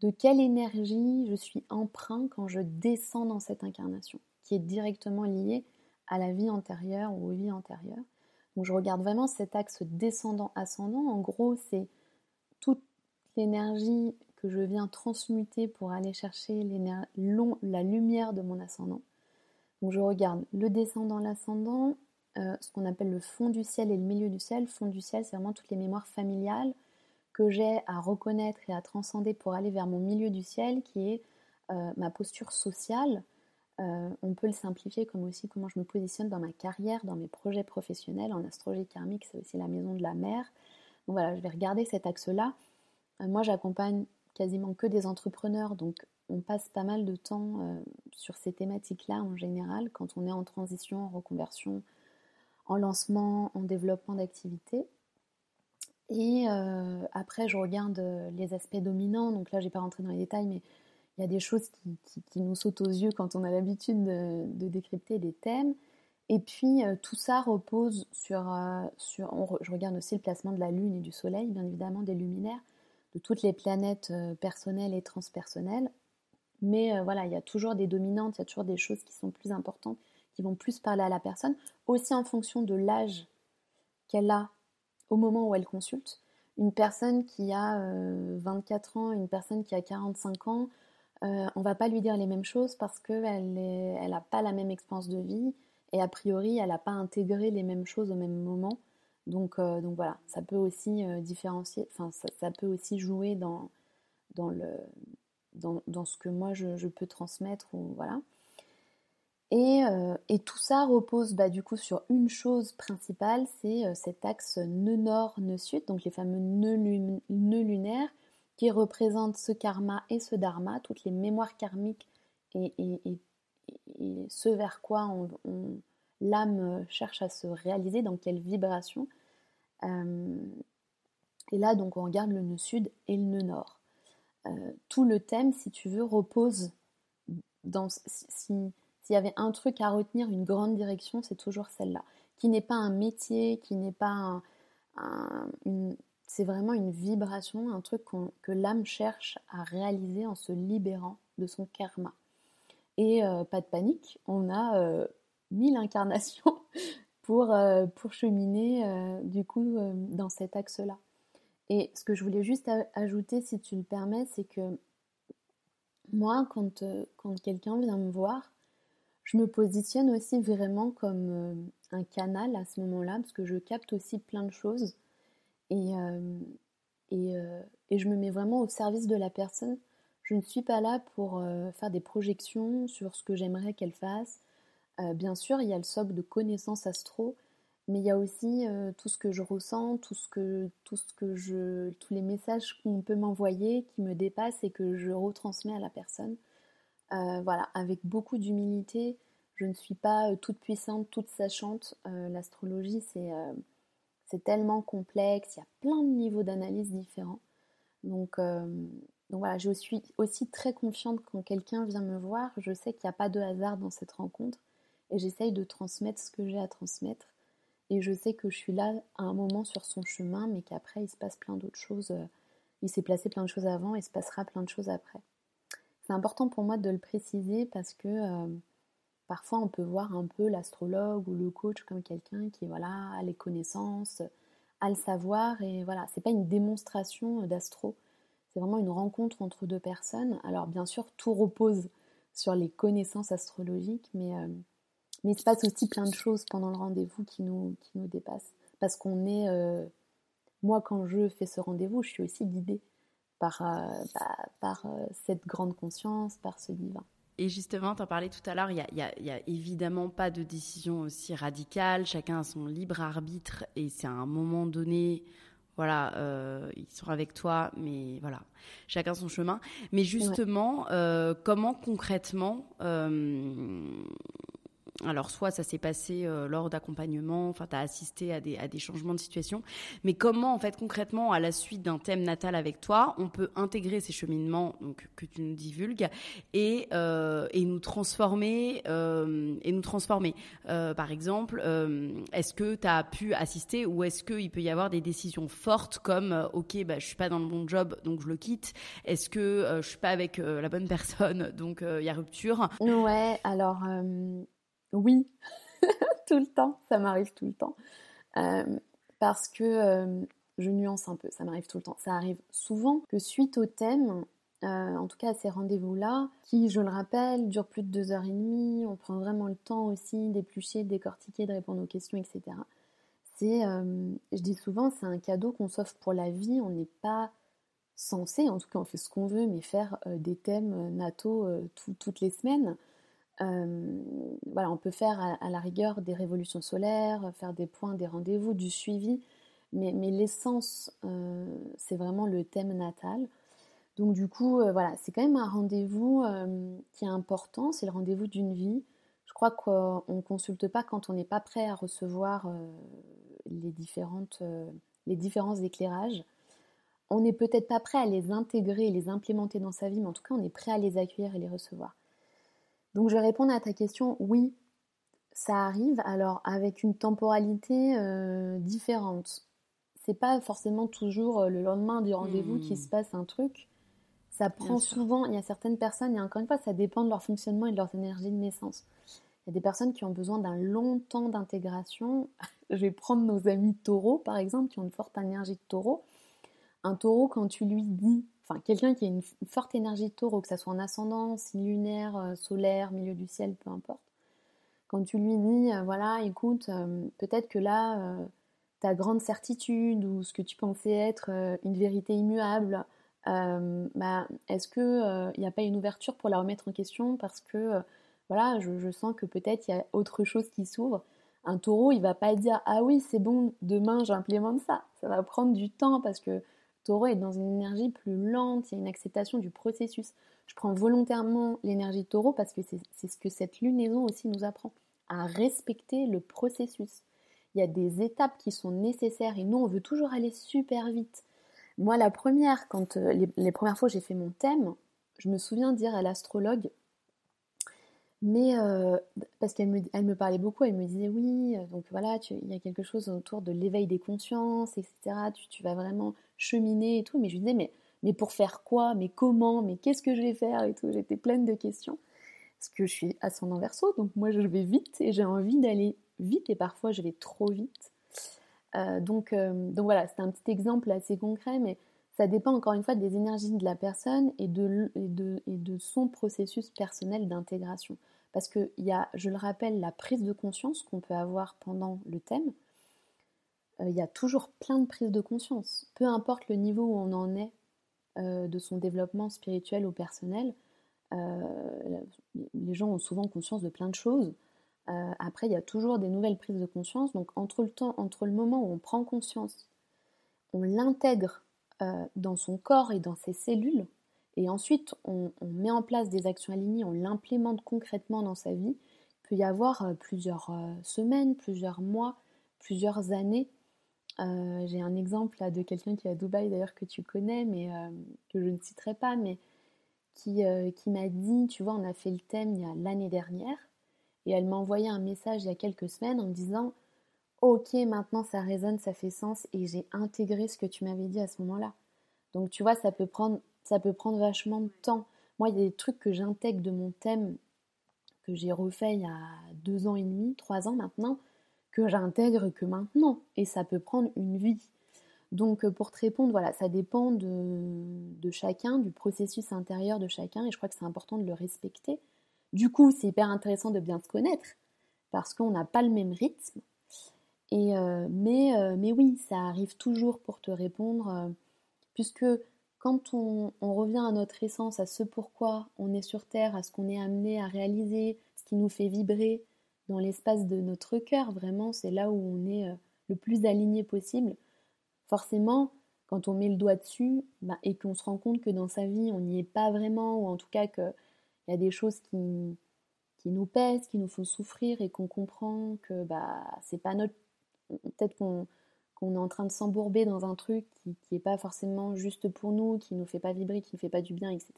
De quelle énergie je suis emprunt quand je descends dans cette incarnation, qui est directement liée à la vie antérieure ou aux vies antérieures. Donc je regarde vraiment cet axe descendant-ascendant. En gros, c'est toute l'énergie que je viens transmuter pour aller chercher la lumière de mon ascendant. Donc je regarde le descendant, l'ascendant, euh, ce qu'on appelle le fond du ciel et le milieu du ciel. Fond du ciel, c'est vraiment toutes les mémoires familiales que j'ai à reconnaître et à transcender pour aller vers mon milieu du ciel, qui est euh, ma posture sociale. Euh, on peut le simplifier comme aussi comment je me positionne dans ma carrière, dans mes projets professionnels. En astrologie karmique, c'est aussi la maison de la. Donc voilà, je vais regarder cet axe-là. moi, j'accompagne quasiment que des entrepreneurs, donc on passe pas mal de temps sur ces thématiques-là en général, quand on est en transition, en reconversion, en lancement, en développement d'activité. Et euh, après, je regarde euh, les aspects dominants. Donc là, je n'ai pas rentré dans les détails, mais il y a des choses qui, nous sautent aux yeux quand on a l'habitude de, décrypter des thèmes. Et puis, euh, tout ça repose sur... sur je regarde aussi le placement de la Lune et du Soleil, bien évidemment, des luminaires, de toutes les planètes personnelles et transpersonnelles. Mais voilà, il y a toujours des dominantes, il y a toujours des choses qui sont plus importantes qui vont plus parler à la personne, aussi en fonction de l'âge qu'elle a au moment où elle consulte. Une personne qui a 24 euh, ans, une personne qui a 45 ans, euh, on va pas lui dire les mêmes choses parce qu'elle n'a pas la même expérience de vie et a priori elle n'a pas intégré les mêmes choses au même moment. Donc, euh, donc voilà, ça peut aussi différencier, enfin ça, peut aussi jouer dans, dans, le, dans, dans ce que moi je, je peux transmettre. Ou, voilà. Euh, et, tout ça repose bah, du coup sur une chose principale, c'est euh, cet axe nœud nord, nœud sud, donc les fameux nœuds, lunaires qui représentent ce karma et ce dharma, toutes les mémoires karmiques et, ce vers quoi l'âme cherche à se réaliser, dans quelle vibration. Euh, et là, donc, on regarde le nœud sud et le nœud nord. tout le thème, si tu veux, repose dans... Si, s'il y avait un truc à retenir, une grande direction, c'est toujours celle-là. Qui n'est pas un métier, qui n'est pas un, c'est vraiment une vibration, un truc que l'âme cherche à réaliser en se libérant de son karma. Et euh, pas de panique, on a euh, mille incarnations pour, pour cheminer du coup dans cet axe-là. Et ce que je voulais juste ajouter, si tu le permets, c'est que moi, quand quelqu'un vient me voir, je me positionne aussi vraiment comme un canal à ce moment-là, parce que je capte aussi plein de choses. Et, et, et, je me mets vraiment au service de la personne. Je ne suis pas là pour faire des projections sur ce que j'aimerais qu'elle fasse. bien sûr, il y a le socle de connaissances astro, mais il y a aussi tout ce que je ressens, tout ce que, tout ce que je, tous les messages qu'on peut m'envoyer qui me dépassent et que je retransmets à la personne. Voilà, avec beaucoup d'humilité, je ne suis pas euh, toute puissante, toute sachante. Euh, l'astrologie, euh, c'est tellement complexe, il y a plein de niveaux d'analyse différents. Donc, donc voilà, je suis aussi très confiante quand quelqu'un vient me voir. Je sais qu'il n'y a pas de hasard dans cette rencontre et j'essaye de transmettre ce que j'ai à transmettre. Et je sais que je suis là à un moment sur son chemin, mais qu'après, il se passe plein d'autres choses. Il s'est placé plein de choses avant et il se passera plein de choses après. C'est important pour moi de le préciser parce que Parfois, on peut voir un peu l'astrologue ou le coach comme quelqu'un qui voilà, a les connaissances, a le savoir, et voilà, c'est pas une démonstration d'astro, c'est vraiment une rencontre entre deux personnes. Alors, bien sûr, tout repose sur les connaissances astrologiques, mais, euh, mais il se passe aussi plein de choses pendant le rendez-vous qui nous, qui nous dépassent. Parce qu'on est. Euh, moi, quand je fais ce rendez-vous, je suis aussi guidée par, euh, bah, par cette grande conscience, par ce divin. Et justement, tu en parlais tout à l'heure, il n'y a, évidemment pas de décision aussi radicale, chacun a son libre arbitre et c'est à un moment donné, voilà, euh, ils sont avec toi, mais voilà, chacun son chemin. Mais justement, euh, comment concrètement euh, alors, soit ça s'est passé euh, lors d'accompagnement, enfin, tu as assisté à des, changements de situation, mais comment, en fait, concrètement, à la suite d'un thème natal avec toi, on peut intégrer ces cheminements donc, que tu nous divulgues et, euh, et nous transformer euh, et nous transformer? par exemple, est-ce que tu as pu assister ou est-ce qu'il peut y avoir des décisions fortes comme, OK, bah, je suis pas dans le bon job, donc je le quitte. Est-ce que je suis pas avec la bonne personne, donc il y a rupture? Ouais, alors oui, tout le temps, ça m'arrive tout le temps. Euh, parce que euh, je nuance un peu, ça m'arrive tout le temps. Ça arrive souvent que suite au thème, euh, en tout cas à ces rendez-vous-là, qui, je le rappelle, durent plus de deux heures et demie, on prend vraiment le temps aussi d'éplucher, de décortiquer, de répondre aux questions, etc. C'est, je dis souvent, c'est un cadeau qu'on s'offre pour la vie, on n'est pas censé, en tout cas on fait ce qu'on veut, mais faire des thèmes nataux toutes les semaines. Euh, voilà, on peut faire à, la rigueur des révolutions solaires, faire des points, des rendez-vous, du suivi, mais, l'essence, euh, c'est vraiment le thème natal. Donc du coup, euh, voilà, c'est quand même un rendez-vous qui est important, c'est le rendez-vous d'une vie. Je crois qu'on ne consulte pas quand on n'est pas prêt à recevoir les, différentes, les différents éclairages. On n'est peut-être pas prêt à les intégrer les implémenter dans sa vie, mais en tout cas, on est prêt à les accueillir et les recevoir. Donc je vais répondre à ta question, oui, ça arrive, alors avec une temporalité euh, différente. C'est pas forcément toujours euh, le lendemain du rendez-vous qu'il se hmm. passe un truc. Ça prend souvent, il y a certaines personnes, et encore une fois, ça dépend de leur fonctionnement et de leur énergie de naissance. Il y a des personnes qui ont besoin d'un long temps d'intégration. Je vais prendre nos amis taureaux, par exemple, qui ont une forte énergie de taureau. Un taureau, quand tu lui dis quelqu'un qui a une, forte énergie de taureau, que ça soit en ascendant, lunaire, euh, solaire, milieu du ciel, peu importe, quand tu lui dis, euh, voilà, écoute, euh, peut-être que là, ta grande certitude ou ce que tu pensais être une vérité immuable, bah, est-ce qu'il n'y a pas une ouverture pour la remettre en question parce que voilà, je, sens que peut-être il y a autre chose qui s'ouvre. Un taureau, il va pas dire ah oui c'est bon, demain j'implémente ça. Ça va prendre du temps parce que Taureau est dans une énergie plus lente, il y a une acceptation du processus. Je prends volontairement l'énergie taureau parce que c'est ce que cette lunaison aussi nous apprend, à respecter le processus. Il y a des étapes qui sont nécessaires et nous, on veut toujours aller super vite. Moi, la première, quand euh, les, les premières fois j'ai fait mon thème, je me souviens dire à l'astrologue, mais euh, parce qu'elle me, elle me parlait beaucoup, elle me disait oui, euh, donc voilà, il y a quelque chose autour de l'éveil des consciences, etc. Tu, vas vraiment cheminer et tout. Mais je lui disais, mais, mais pour faire quoi? Mais comment? Mais qu'est-ce que je vais faire? Et tout. J'étais pleine de questions. parce que je suis ascendant verso, donc moi je vais vite et j'ai envie d'aller vite et parfois je vais trop vite. Euh, donc, donc voilà, c'est un petit exemple assez concret, mais ça dépend encore une fois des énergies de la personne et de, son processus personnel d'intégration. Parce qu'il y a, je le rappelle, la prise de conscience qu'on peut avoir pendant le thème. Euh, il y a toujours plein de prises de conscience. Peu importe le niveau où on en est de son développement spirituel ou personnel, les gens ont souvent conscience de plein de choses. Euh, après, il y a toujours des nouvelles prises de conscience. Donc, entre le temps, entre le moment où on prend conscience, on l'intègre euh, dans son corps et dans ses cellules, et ensuite on, met en place des actions alignées, on l'implémente concrètement dans sa vie, il peut y avoir euh, plusieurs semaines, plusieurs mois, plusieurs années. J'ai un exemple de quelqu'un qui est à Dubaï d'ailleurs que tu connais, mais que je ne citerai pas, mais qui, qui m'a dit, tu vois, on a fait le thème il y a l'année dernière, et elle m'a envoyé un message il y a quelques semaines en me disant Ok, maintenant ça résonne, ça fait sens et j'ai intégré ce que tu m'avais dit à ce moment-là. Donc tu vois, ça peut prendre, ça peut prendre vachement de temps. Moi, il y a des trucs que j'intègre de mon thème que j'ai refait il y a deux ans et demi, trois ans maintenant, que j'intègre que maintenant. Et ça peut prendre une vie. Donc pour te répondre, voilà, ça dépend de, de chacun, du processus intérieur de chacun, et je crois que c'est important de le respecter. Du coup, c'est hyper intéressant de bien se connaître parce qu'on n'a pas le même rythme. Et, euh, mais, euh, mais oui, ça arrive toujours pour te répondre, euh, puisque quand on, revient à notre essence, à ce pourquoi on est sur Terre, à ce qu'on est amené à réaliser, ce qui nous fait vibrer dans l'espace de notre cœur, vraiment, c'est là où on est le plus aligné possible. Forcément, quand on met le doigt dessus bah, et qu'on se rend compte que dans sa vie, on n'y est pas vraiment, ou en tout cas que il y a des choses qui, qui nous pèsent, qui nous font souffrir et qu'on comprend que bah, c'est pas notre. Peut-être qu'on est en train de s'embourber dans un truc qui n'est pas forcément juste pour nous, qui nous fait pas vibrer, qui ne fait pas du bien, etc.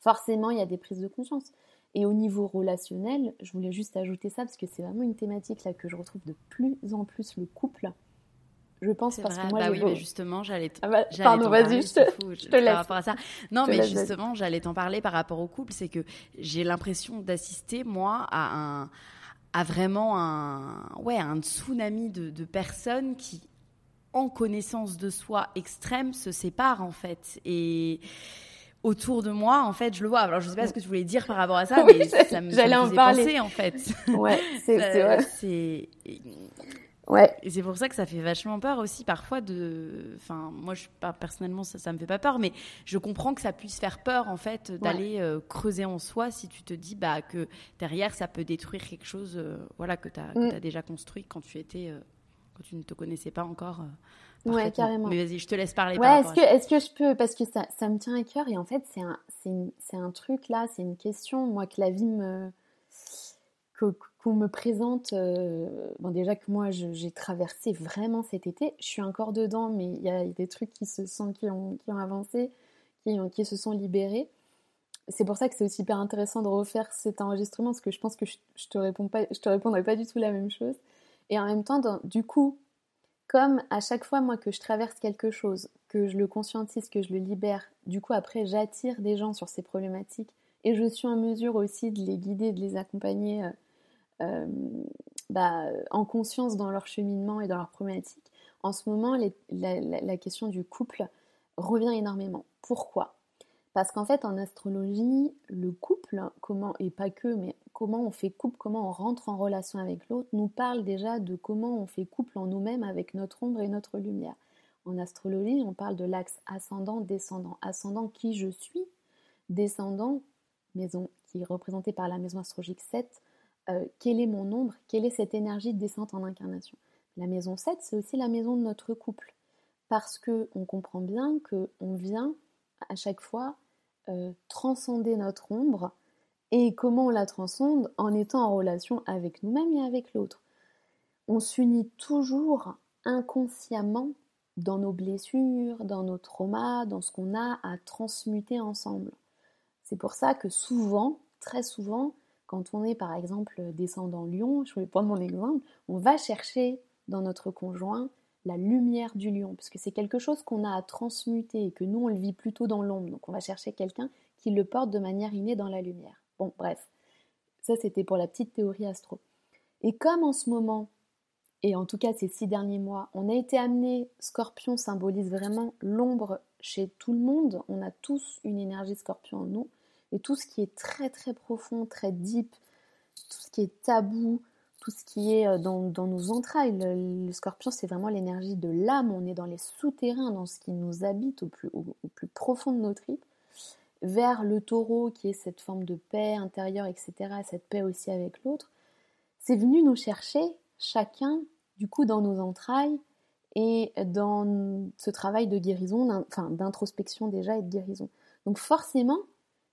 Forcément, il y a des prises de conscience. Et au niveau relationnel, je voulais juste ajouter ça parce que c'est vraiment une thématique là que je retrouve de plus en plus le couple. Je pense parce que moi bah oui, mais justement j'allais ah bah, pardon vas-y je, te, te laisse. par à ça. Non mais justement j'allais t'en parler par rapport au couple c'est que j'ai l'impression d'assister moi à un à vraiment un ouais un tsunami de, de, personnes qui en connaissance de soi extrême se séparent en fait et autour de moi, en fait, je le vois. Alors, je sais pas ce que tu voulais dire par rapport à ça, mais ça me, ça en parler. penser, en fait. Ouais, c'est euh, c'est Ouais. Et c'est pour ça que ça fait vachement peur aussi parfois de. Enfin, moi, je pas personnellement, ça, ça me fait pas peur, mais je comprends que ça puisse faire peur en fait d'aller euh, creuser en soi si tu te dis bah que derrière ça peut détruire quelque chose, euh, voilà, que tu as, mm. as, déjà construit quand tu étais, euh, quand tu ne te connaissais pas encore. ouais, carrément. Mais vas-y, je te laisse parler. Ouais, est-ce que, est-ce que je peux, parce que ça, ça me tient à cœur et en fait c'est un, c'est un truc là, c'est une question, moi que la vie me qu'on me présente, euh, bon déjà que moi j'ai traversé vraiment cet été, je suis encore dedans, mais il y a des trucs qui se sont, qui ont, qui avancé, qui se sont libérés. C'est pour ça que c'est aussi hyper intéressant de refaire cet enregistrement, parce que je pense que je, je te réponds pas, je te répondrai pas du tout la même chose. Et en même temps, du coup, comme à chaque fois moi que je traverse quelque chose, que je le conscientise, que je le libère, du coup après j'attire des gens sur ces problématiques et je suis en mesure aussi de les guider, de les accompagner. Euh, euh, bah, en conscience dans leur cheminement et dans leur problématique. En ce moment, la, question du couple revient énormément. Pourquoi? Parce qu'en fait, en astrologie, le couple, comment, et pas que, mais comment on fait couple, comment on rentre en relation avec l'autre, nous parle déjà de comment on fait couple en nous-mêmes avec notre ombre et notre lumière. En astrologie, on parle de l'axe ascendant-descendant. Ascendant qui je suis, descendant, maison qui est représentée par la maison astrologique 7, euh, quel est mon ombre, quelle est cette énergie de descente en incarnation. La maison 7, c'est aussi la maison de notre couple, parce que on comprend bien qu'on vient à chaque fois euh, transcender notre ombre, et comment on la transcende en étant en relation avec nous-mêmes et avec l'autre. On s'unit toujours inconsciemment dans nos blessures, dans nos traumas, dans ce qu'on a à transmuter ensemble. C'est pour ça que souvent, très souvent, quand on est par exemple descendant lion, je vais prendre mon exemple, on va chercher dans notre conjoint la lumière du lion, parce que c'est quelque chose qu'on a à transmuter et que nous on le vit plutôt dans l'ombre. Donc on va chercher quelqu'un qui le porte de manière innée dans la lumière. Bon, bref. Ça, c'était pour la petite théorie astro. Et comme en ce moment, et en tout cas ces six derniers mois, on a été amené, Scorpion symbolise vraiment l'ombre chez tout le monde, on a tous une énergie Scorpion en nous, et tout ce qui est très très profond, très deep, tout ce qui est tabou, tout ce qui est euh, dans, nos entrailles. Le, scorpion, c'est vraiment l'énergie de l'âme. On est dans les souterrains, dans ce qui nous habite au plus, au, plus profond de nos tripes. Vers le taureau, qui est cette forme de paix intérieure, etc., cette paix aussi avec l'autre. C'est venu nous chercher, chacun, du coup, dans nos entrailles et dans ce travail de guérison, enfin d'introspection déjà et de guérison. Donc forcément,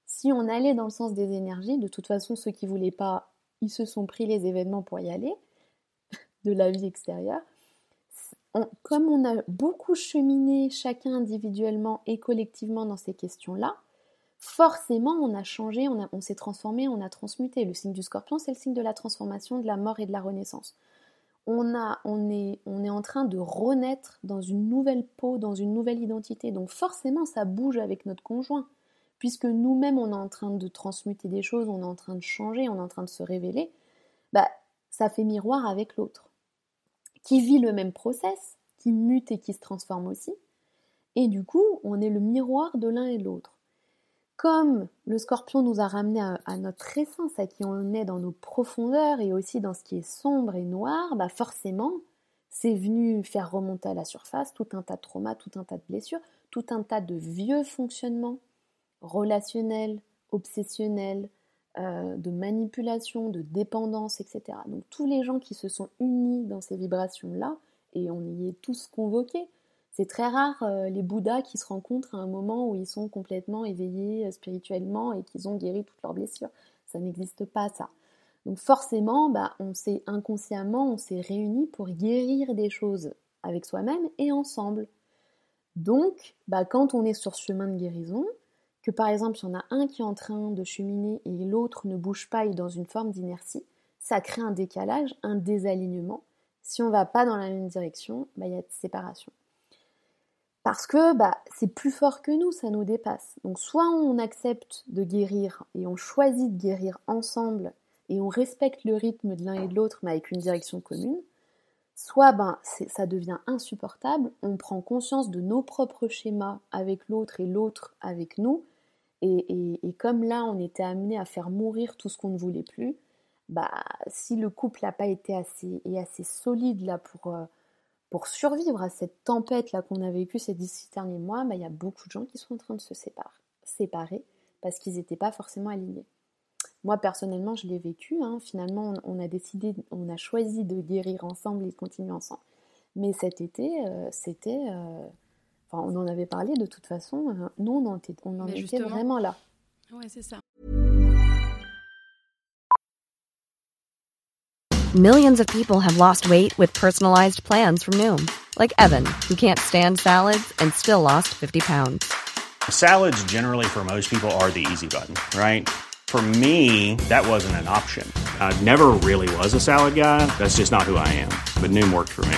si on allait dans le sens des énergies, de toute façon, ceux qui ne voulaient pas ils se sont pris les événements pour y aller, de la vie extérieure. comme on a beaucoup cheminé chacun individuellement et collectivement dans ces questions-là, forcément on a changé, on, on s'est transformé, on a transmuté. Le signe du scorpion, c'est le signe de la transformation, de la mort et de la renaissance. On, a, on, est, on est en train de renaître dans une nouvelle peau, dans une nouvelle identité. Donc forcément, ça bouge avec notre conjoint puisque nous-mêmes on est en train de transmuter des choses, on est en train de changer, on est en train de se révéler, bah, ça fait miroir avec l'autre, qui vit le même process, qui mute et qui se transforme aussi. Et du coup, on est le miroir de l'un et de l'autre. Comme le scorpion nous a ramené à, notre essence, à qui on est dans nos profondeurs et aussi dans ce qui est sombre et noir, bah forcément, c'est venu faire remonter à la surface tout un tas de traumas, tout un tas de blessures, tout un tas de vieux fonctionnements relationnel, obsessionnel, euh, de manipulation, de dépendance, etc. Donc tous les gens qui se sont unis dans ces vibrations-là, et on y est tous convoqués, c'est très rare euh, les Bouddhas qui se rencontrent à un moment où ils sont complètement éveillés euh, spirituellement et qu'ils ont guéri toutes leurs blessures. Ça n'existe pas ça. Donc forcément, bah, on s'est inconsciemment, on s'est réunis pour guérir des choses avec soi-même et ensemble. Donc, bah, quand on est sur ce chemin de guérison, que par exemple, y en a un qui est en train de cheminer et l'autre ne bouge pas, et dans une forme d'inertie, ça crée un décalage, un désalignement. Si on ne va pas dans la même direction, bah, il y a de séparation. Parce que bah, c'est plus fort que nous, ça nous dépasse. Donc soit on accepte de guérir et on choisit de guérir ensemble et on respecte le rythme de l'un et de l'autre mais avec une direction commune, soit ben, ça devient insupportable, on prend conscience de nos propres schémas avec l'autre et l'autre avec nous, et, comme là, on était amené à faire mourir tout ce qu'on ne voulait plus, bah, si le couple n'a pas été assez, et assez solide là pour, euh, pour survivre à cette tempête là qu'on a vécue ces 17 derniers mois, bah, il y a beaucoup de gens qui sont en train de se séparer, séparer parce qu'ils n'étaient pas forcément alignés. Moi personnellement, je l'ai vécu. Hein. Finalement, on, a décidé, on a choisi de guérir ensemble et de continuer ensemble. Mais cet été, euh, c'était euh, Enfin, on en avait parlé de toute façon. Euh, nous, on en était, on en était vraiment là. Ouais, c'est ça. Millions of people have lost weight with personalized plans from Noom, like Evan, who can't stand salads and still lost 50 pounds. Salads, generally, for most people, are the easy button, right? For me, that wasn't an option. I never really was a salad guy. That's just not who I am. But Noom worked for me.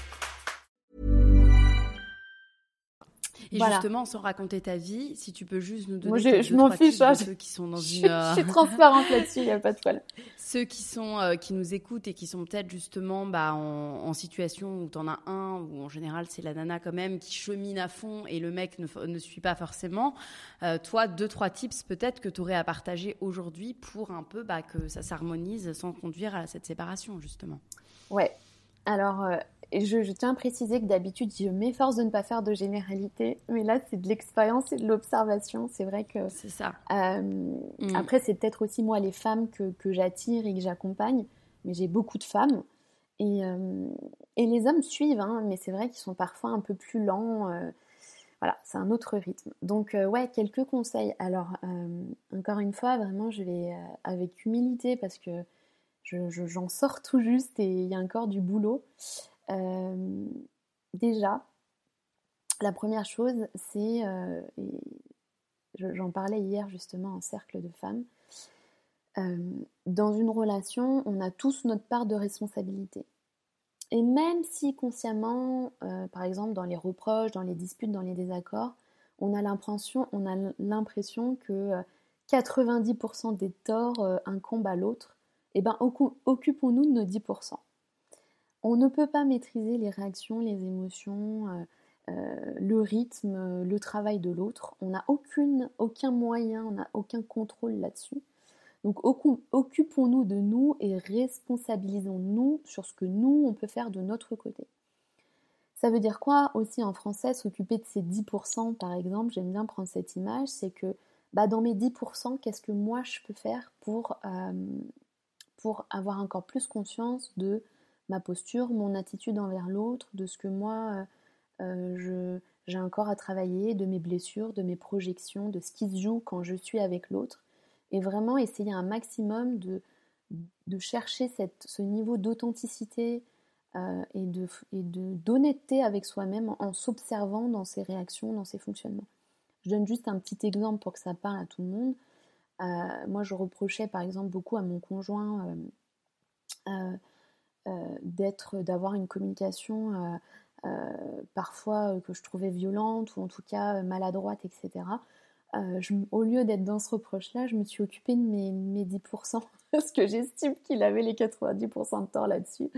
Et justement, sans raconter ta vie, si tu peux juste nous donner Moi, je, je m'en fiche, hein. ceux qui sont dans une. Je, suis transparente là-dessus, il n'y a pas de problème. Ceux qui sont euh, qui nous écoutent et qui sont peut-être justement bah, en, situation où tu en as un, ou en général c'est la nana quand même qui chemine à fond et le mec ne, ne suit pas forcément. Euh, toi, deux trois tips peut-être que tu aurais à partager aujourd'hui pour un peu bah, que ça s'harmonise sans conduire à cette séparation justement. Ouais. Alors, euh, je, tiens à préciser que d'habitude, je m'efforce de ne pas faire de généralité, mais là, c'est de l'expérience et de l'observation. C'est vrai que. C'est ça. Euh, mm. Après, c'est peut-être aussi moi, les femmes que, j'attire et que j'accompagne, mais j'ai beaucoup de femmes. Et, euh, et les hommes suivent, hein, mais c'est vrai qu'ils sont parfois un peu plus lents. Euh, voilà, c'est un autre rythme. Donc, ouais, quelques conseils. Alors, encore une fois, vraiment, je vais avec humilité parce que j'en sors tout juste et il y a encore du boulot. Euh, déjà, la première chose, c'est, euh, j'en parlais hier justement en cercle de femmes, euh, dans une relation, on a tous notre part de responsabilité. et même si consciemment, euh, par exemple dans les reproches, dans les disputes, dans les désaccords, on a l'impression, on a l'impression que 90% des torts incombent à l'autre, eh ben, occupons-nous de nos 10%. On ne peut pas maîtriser les réactions, les émotions, le rythme, le travail de l'autre. On n'a aucun moyen, on n'a aucun contrôle là-dessus. Donc occupons-nous de nous et responsabilisons-nous sur ce que nous, on peut faire de notre côté. Ça veut dire quoi aussi en français, s'occuper de ces 10% par exemple, j'aime bien prendre cette image, c'est que bah, dans mes 10%, qu'est-ce que moi je peux faire pour, euh, pour avoir encore plus conscience de ma posture, mon attitude envers l'autre, de ce que moi euh, j'ai encore à travailler, de mes blessures, de mes projections, de ce qui se joue quand je suis avec l'autre et vraiment essayer un maximum de, de chercher ce niveau d'authenticité euh, et de et d'honnêteté avec soi-même en, s'observant dans ses réactions, dans ses fonctionnements. Je donne juste un petit exemple pour que ça parle à tout le monde. Euh, moi, je reprochais par exemple beaucoup à mon conjoint euh, d'être, d'avoir une communication parfois que je trouvais violente ou en tout cas maladroite, etc. Euh, au lieu d'être dans ce reproche-là, je me suis occupée de mes, 10%, parce que j'estime qu'il avait les 90% de tort là-dessus,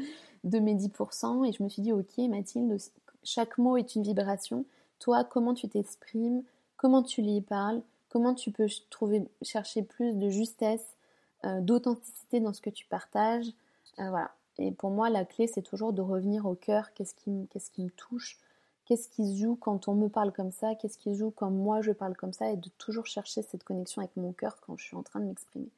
de mes 10%, et je me suis dit, ok Mathilde, chaque mot est une vibration, toi, comment tu t'exprimes, comment tu y parles, comment tu peux trouver, chercher plus de justesse, euh, d'authenticité dans ce que tu partages, euh, voilà. Et pour moi, la clé, c'est toujours de revenir au cœur, qu'est-ce qui, qu'est-ce qui me touche, qu'est-ce qui se joue quand on me parle comme ça, qu'est-ce qui se joue quand moi je parle comme ça, et de toujours chercher cette connexion avec mon cœur quand je suis en train de m'exprimer.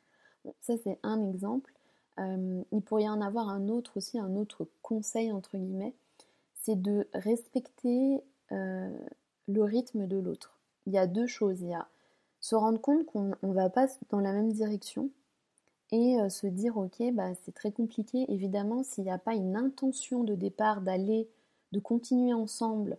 ça c'est un exemple. Euh, il pourrait y en avoir un autre aussi, un autre conseil entre guillemets, c'est de respecter euh, le rythme de l'autre. Il y a deux choses. Il y a se rendre compte qu'on ne va pas dans la même direction et euh, se dire ok bah c'est très compliqué évidemment s'il n'y a pas une intention de départ d'aller de continuer ensemble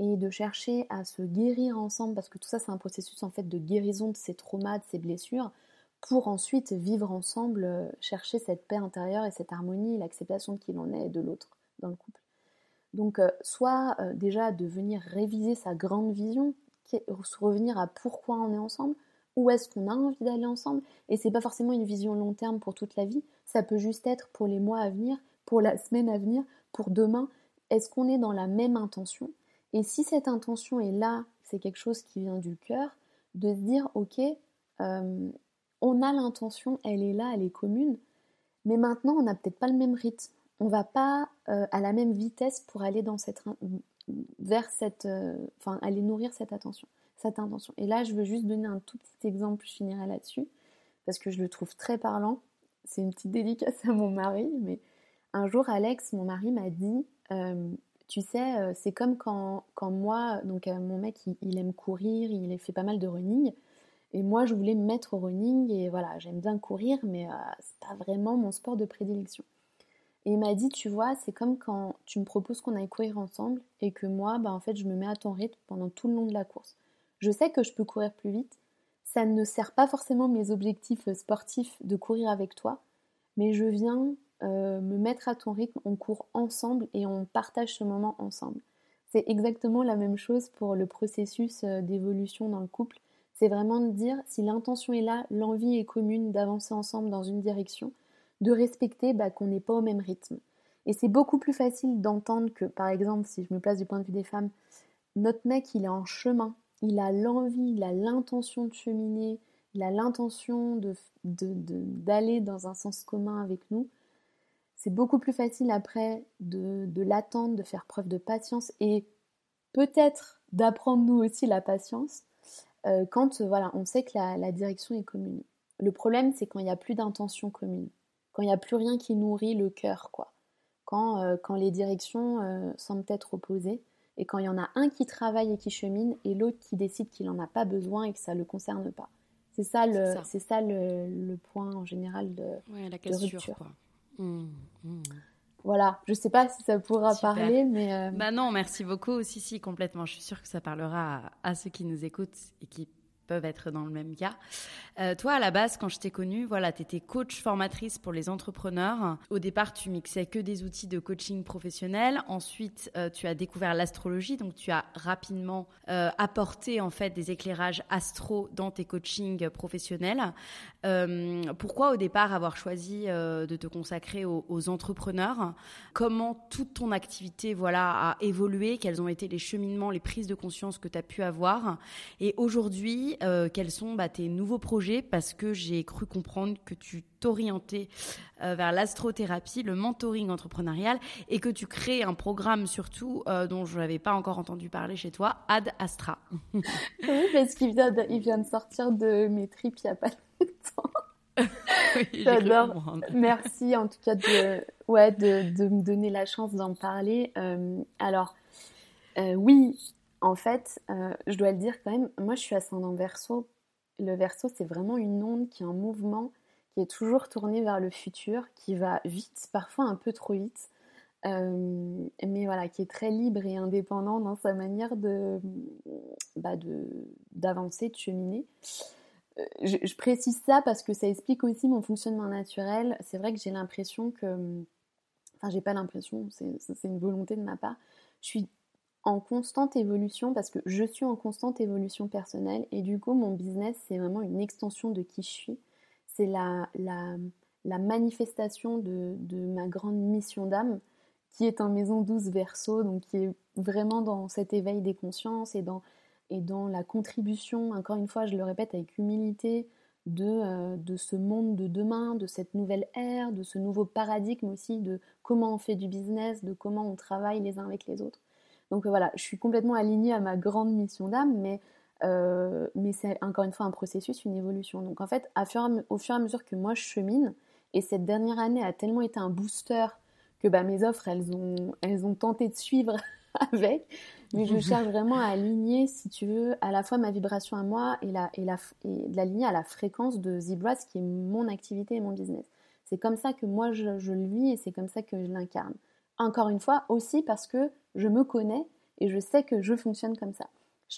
et de chercher à se guérir ensemble, parce que tout ça c'est un processus en fait de guérison de ces traumas, de ces blessures, pour ensuite vivre ensemble, euh, chercher cette paix intérieure et cette harmonie, l'acceptation de qui l'on est et de l'autre dans le couple. Donc euh, soit déjà de venir réviser sa grande vision, revenir à pourquoi on est ensemble, où est-ce qu'on a envie d'aller ensemble, et c'est pas forcément une vision long terme pour toute la vie, ça peut juste être pour les mois à venir, pour la semaine à venir, pour demain, est-ce qu'on est dans la même intention? Et si cette intention est là, c'est quelque chose qui vient du cœur, de se dire, ok, euh, on a l'intention, elle est là, elle est commune, mais maintenant on n'a peut-être pas le même rythme. On va pas euh, à la même vitesse pour aller dans cette vers cette, euh, enfin aller nourrir cette attention, cette intention. Et là, je veux juste donner un tout petit exemple, je finirai là-dessus parce que je le trouve très parlant. C'est une petite dédicace à mon mari, mais un jour, Alex, mon mari, m'a dit euh, tu sais, euh, c'est comme quand, quand, moi, donc euh, mon mec, il, aime courir, il fait pas mal de running. Et moi, je voulais me mettre au running et voilà, j'aime bien courir, mais c'est pas vraiment mon sport de prédilection. Et il m'a dit, tu vois, c'est comme quand tu me proposes qu'on aille courir ensemble et que moi, bah, en fait, je me mets à ton rythme pendant tout le long de la course. Je sais que je peux courir plus vite. Ça ne sert pas forcément mes objectifs sportifs de courir avec toi, mais je viens euh, me mettre à ton rythme, on court ensemble et on partage ce moment ensemble. C'est exactement la même chose pour le processus euh, d'évolution dans le couple. C'est vraiment de dire si l'intention est là, l'envie est commune d'avancer ensemble dans une direction, de respecter bah, qu'on n'est pas au même rythme. Et c'est beaucoup plus facile d'entendre que, par exemple, si je me place du point de vue des femmes, notre mec, il est en chemin, il a l'envie, il a l'intention de cheminer, il a l'intention d'aller dans un sens commun avec nous c'est beaucoup plus facile après de, l'attendre, de faire preuve de patience et peut-être d'apprendre nous aussi la patience euh, quand voilà, on sait que la, direction est commune. Le problème, c'est quand il n'y a plus d'intention commune, quand il n'y a plus rien qui nourrit le cœur, quoi. Quand, euh, quand les directions euh, semblent être opposées et quand il y en a un qui travaille et qui chemine et l'autre qui décide qu'il n'en a pas besoin et que ça ne le concerne pas. C'est ça le, c'est ça, le, point en général de, la rupture. Quoi. Mmh, mmh. Voilà, je sais pas si ça pourra parler, mais. Euh, bah non, merci beaucoup. Si, si, complètement. Je suis sûre que ça parlera à, ceux qui nous écoutent et qui peuvent être dans le même cas. Euh, toi, à la base, quand je t'ai connue, voilà, tu étais coach formatrice pour les entrepreneurs. Au départ, tu mixais que des outils de coaching professionnel. Ensuite, euh, tu as découvert l'astrologie, donc tu as rapidement euh, apporté en fait des éclairages astro dans tes coachings professionnels. pourquoi au départ avoir choisi de te consacrer aux, entrepreneurs? Comment toute ton activité, voilà, a évolué? Quels ont été les cheminements, les prises de conscience que tu as pu avoir? Et aujourd'hui, quels sont bah, tes nouveaux projets parce que j'ai cru comprendre que tu t'orientais euh, vers l'astrothérapie, le mentoring entrepreneurial et que tu crées un programme surtout euh, dont je n'avais pas encore entendu parler chez toi, Ad Astra. oui, parce qu'il vient, de, il vient de sortir de mes tripes il n'y a pas longtemps. J'adore. Merci en tout cas de, ouais, de, de me donner la chance d'en parler. Euh, alors, oui, en fait, je dois le dire quand même, moi je suis ascendant verso le verso, c'est vraiment une onde qui est en mouvement, qui est toujours tournée vers le futur, qui va vite, parfois un peu trop vite, euh, mais voilà, qui est très libre et indépendant dans sa manière de, bah d'avancer, de, cheminer. Euh, je, précise ça parce que ça explique aussi mon fonctionnement naturel. C'est vrai que j'ai l'impression que, enfin, j'ai pas l'impression, c'est une volonté de ma part. Je suis en constante évolution parce que je suis en constante évolution personnelle et du coup mon business c'est vraiment une extension de qui je suis. C'est la, manifestation de, ma grande mission d'âme qui est en maison 12 verso, donc qui est vraiment dans cet éveil des consciences et dans, la contribution, encore une fois je le répète avec humilité, euh, de ce monde de demain, de cette nouvelle ère, de ce nouveau paradigme aussi, de comment on fait du business, de comment on travaille les uns avec les autres. Donc voilà, je suis complètement alignée à ma grande mission d'âme, mais, euh, mais c'est encore une fois un processus, une évolution. Donc en fait, au fur et à mesure que moi je chemine, et cette dernière année a tellement été un booster que bah, mes offres, elles ont, elles ont tenté de suivre avec, mais je cherche vraiment à aligner, si tu veux, à la fois ma vibration à moi et, la, et, la, et de l'aligner à la fréquence de Zebra, qui est mon activité et mon business. C'est comme ça que moi je le vis et c'est comme ça que je l'incarne. Encore une fois, aussi parce que je me connais et je sais que je fonctionne comme ça.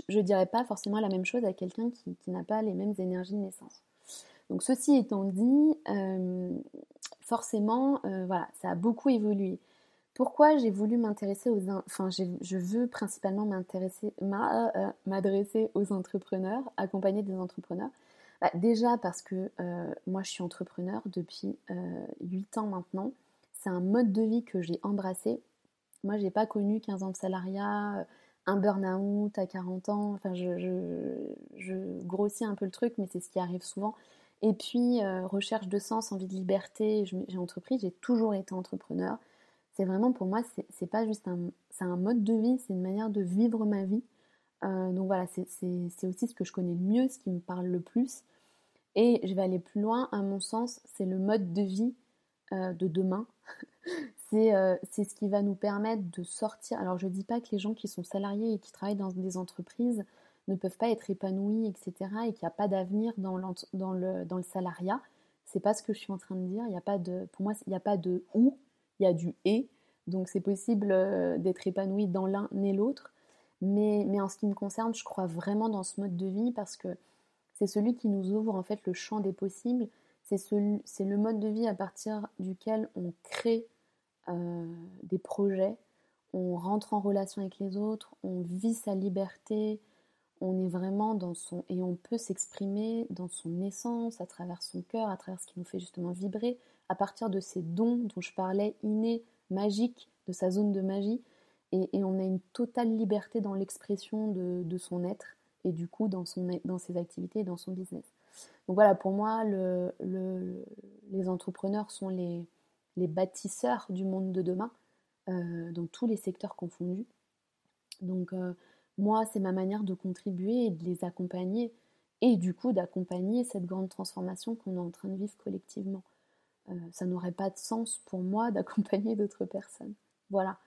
Je ne dirais pas forcément la même chose à quelqu'un qui, n'a pas les mêmes énergies de naissance. Donc ceci étant dit, euh, forcément, euh, voilà, ça a beaucoup évolué. Pourquoi j'ai voulu m'intéresser aux... Enfin, je veux principalement m'intéresser, euh, m'adresser aux entrepreneurs, accompagner des entrepreneurs. Bah, déjà parce que moi, je suis entrepreneur depuis 8 ans maintenant. C'est un mode de vie que j'ai embrassé moi, j'ai pas connu 15 ans de salariat, euh, un burn-out à 40 ans. Enfin, je, grossis un peu le truc, mais c'est ce qui arrive souvent. Et puis, euh, recherche de sens, envie de liberté, j'ai entrepris, j'ai toujours été entrepreneur. C'est vraiment pour moi, c'est pas juste un, un mode de vie, c'est une manière de vivre ma vie. Euh, donc voilà, c'est aussi ce que je connais le mieux, ce qui me parle le plus. Et je vais aller plus loin, à mon sens, c'est le mode de vie de demain. Euh, c'est ce qui va nous permettre de sortir. Alors je ne dis pas que les gens qui sont salariés et qui travaillent dans des entreprises ne peuvent pas être épanouis, etc. et qu'il n'y a pas d'avenir dans, dans, le, dans le salariat. C'est pas ce que je suis en train de dire. Il y a pas de, pour moi, il n'y a pas de ou, il y a du et. Donc c'est possible euh, d'être épanoui dans l'un et l'autre. Mais, mais en ce qui me concerne, je crois vraiment dans ce mode de vie parce que c'est celui qui nous ouvre en fait le champ des possibles. C'est le mode de vie à partir duquel on crée euh, des projets, on rentre en relation avec les autres, on vit sa liberté, on est vraiment dans son... et on peut s'exprimer dans son essence, à travers son cœur, à travers ce qui nous fait justement vibrer, à partir de ces dons dont je parlais, innés, magiques, de sa zone de magie, et, on a une totale liberté dans l'expression de, son être, et du coup dans, son, dans ses activités et dans son business. Donc voilà, pour moi, le, les entrepreneurs sont les, les bâtisseurs du monde de demain, euh, dans tous les secteurs confondus. Donc euh, moi, c'est ma manière de contribuer et de les accompagner, et du coup d'accompagner cette grande transformation qu'on est en train de vivre collectivement. Euh, ça n'aurait pas de sens pour moi d'accompagner d'autres personnes. Voilà.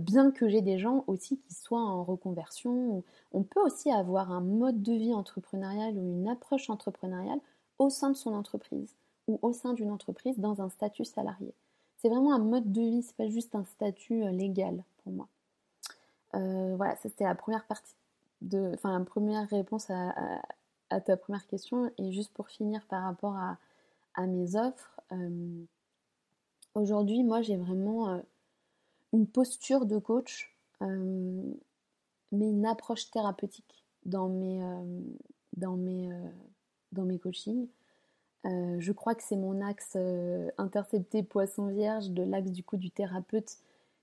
bien que j'ai des gens aussi qui soient en reconversion, on peut aussi avoir un mode de vie entrepreneurial ou une approche entrepreneuriale au sein de son entreprise ou au sein d'une entreprise dans un statut salarié. C'est vraiment un mode de vie, c'est pas juste un statut euh, légal pour moi. Euh, voilà, ça c'était la première partie de, enfin la première réponse à, ta première question. Et juste pour finir par rapport à, mes offres, aujourd'hui, moi, j'ai vraiment une posture de coach, mais une approche thérapeutique dans mes, dans dans mes coachings. Euh, je crois que c'est mon axe euh, intercepté poisson vierge de l'axe du coup du thérapeute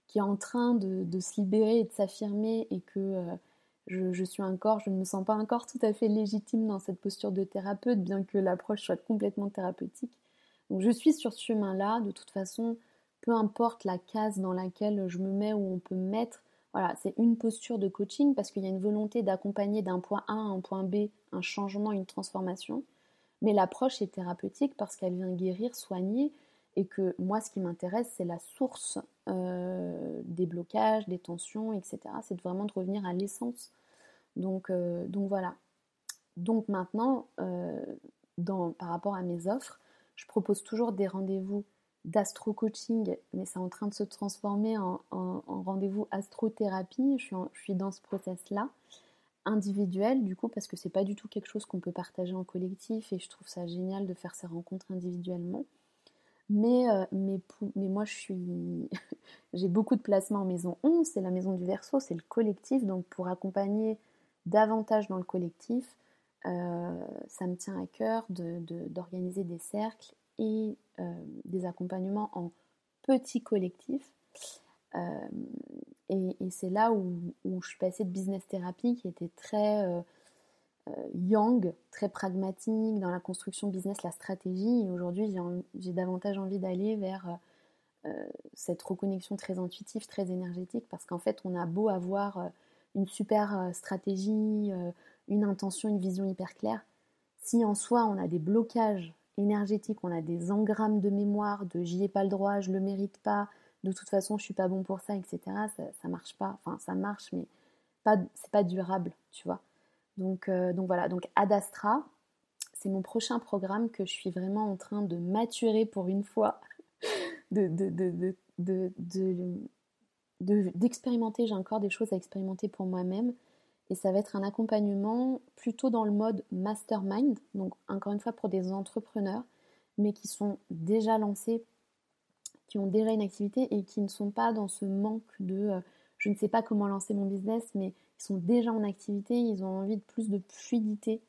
qui est en train de, se libérer et de s'affirmer et que euh, je, suis je ne me sens pas encore tout à fait légitime dans cette posture de thérapeute, bien que l'approche soit complètement thérapeutique. Donc je suis sur ce chemin-là, de toute façon, peu importe la case dans laquelle je me mets ou on peut me mettre, voilà, c'est une posture de coaching parce qu'il y a une volonté d'accompagner d'un point A à un point B un changement, une transformation. Mais l'approche est thérapeutique parce qu'elle vient guérir, soigner, et que moi, ce qui m'intéresse, c'est la source euh, des blocages, des tensions, etc. C'est vraiment de revenir à l'essence. Donc, euh, voilà. Donc maintenant, euh, par rapport à mes offres, je propose toujours des rendez-vous d'astro-coaching, mais c'est en train de se transformer en, en, rendez-vous astrothérapie. Je suis, je suis dans ce process-là individuel du coup parce que c'est pas du tout quelque chose qu'on peut partager en collectif et je trouve ça génial de faire ces rencontres individuellement. Mais, euh, mais, mais moi je suis j'ai beaucoup de placements en maison 11, c'est la maison du verso, c'est le collectif, donc pour accompagner davantage dans le collectif, euh, ça me tient à cœur d'organiser de, des cercles et euh, des accompagnements en petits collectifs. Et, c'est là où, je suis passée de business thérapie qui était très euh, euh, young, très pragmatique dans la construction business, la stratégie. Et aujourd'hui, j'ai davantage envie d'aller vers euh, cette reconnexion très intuitive, très énergétique, parce qu'en fait, on a beau avoir une super stratégie, une intention, une vision hyper claire. Si en soi, on a des blocages énergétiques, on a des engrammes de mémoire, de j'y ai pas le droit, je le mérite pas, de toute façon je suis pas bon pour ça, etc. Ça, marche pas. Enfin, ça marche, mais pas, c'est pas durable, tu vois. Donc, euh, donc voilà. Donc Ad Astra, c'est mon prochain programme que je suis vraiment en train de maturer pour une fois, de, d'expérimenter. J'ai encore des choses à expérimenter pour moi-même. Et ça va être un accompagnement plutôt dans le mode mastermind, donc encore une fois pour des entrepreneurs, mais qui sont déjà lancés qui ont déjà une activité et qui ne sont pas dans ce manque de euh, je ne sais pas comment lancer mon business, mais ils sont déjà en activité, ils ont envie de plus de fluidité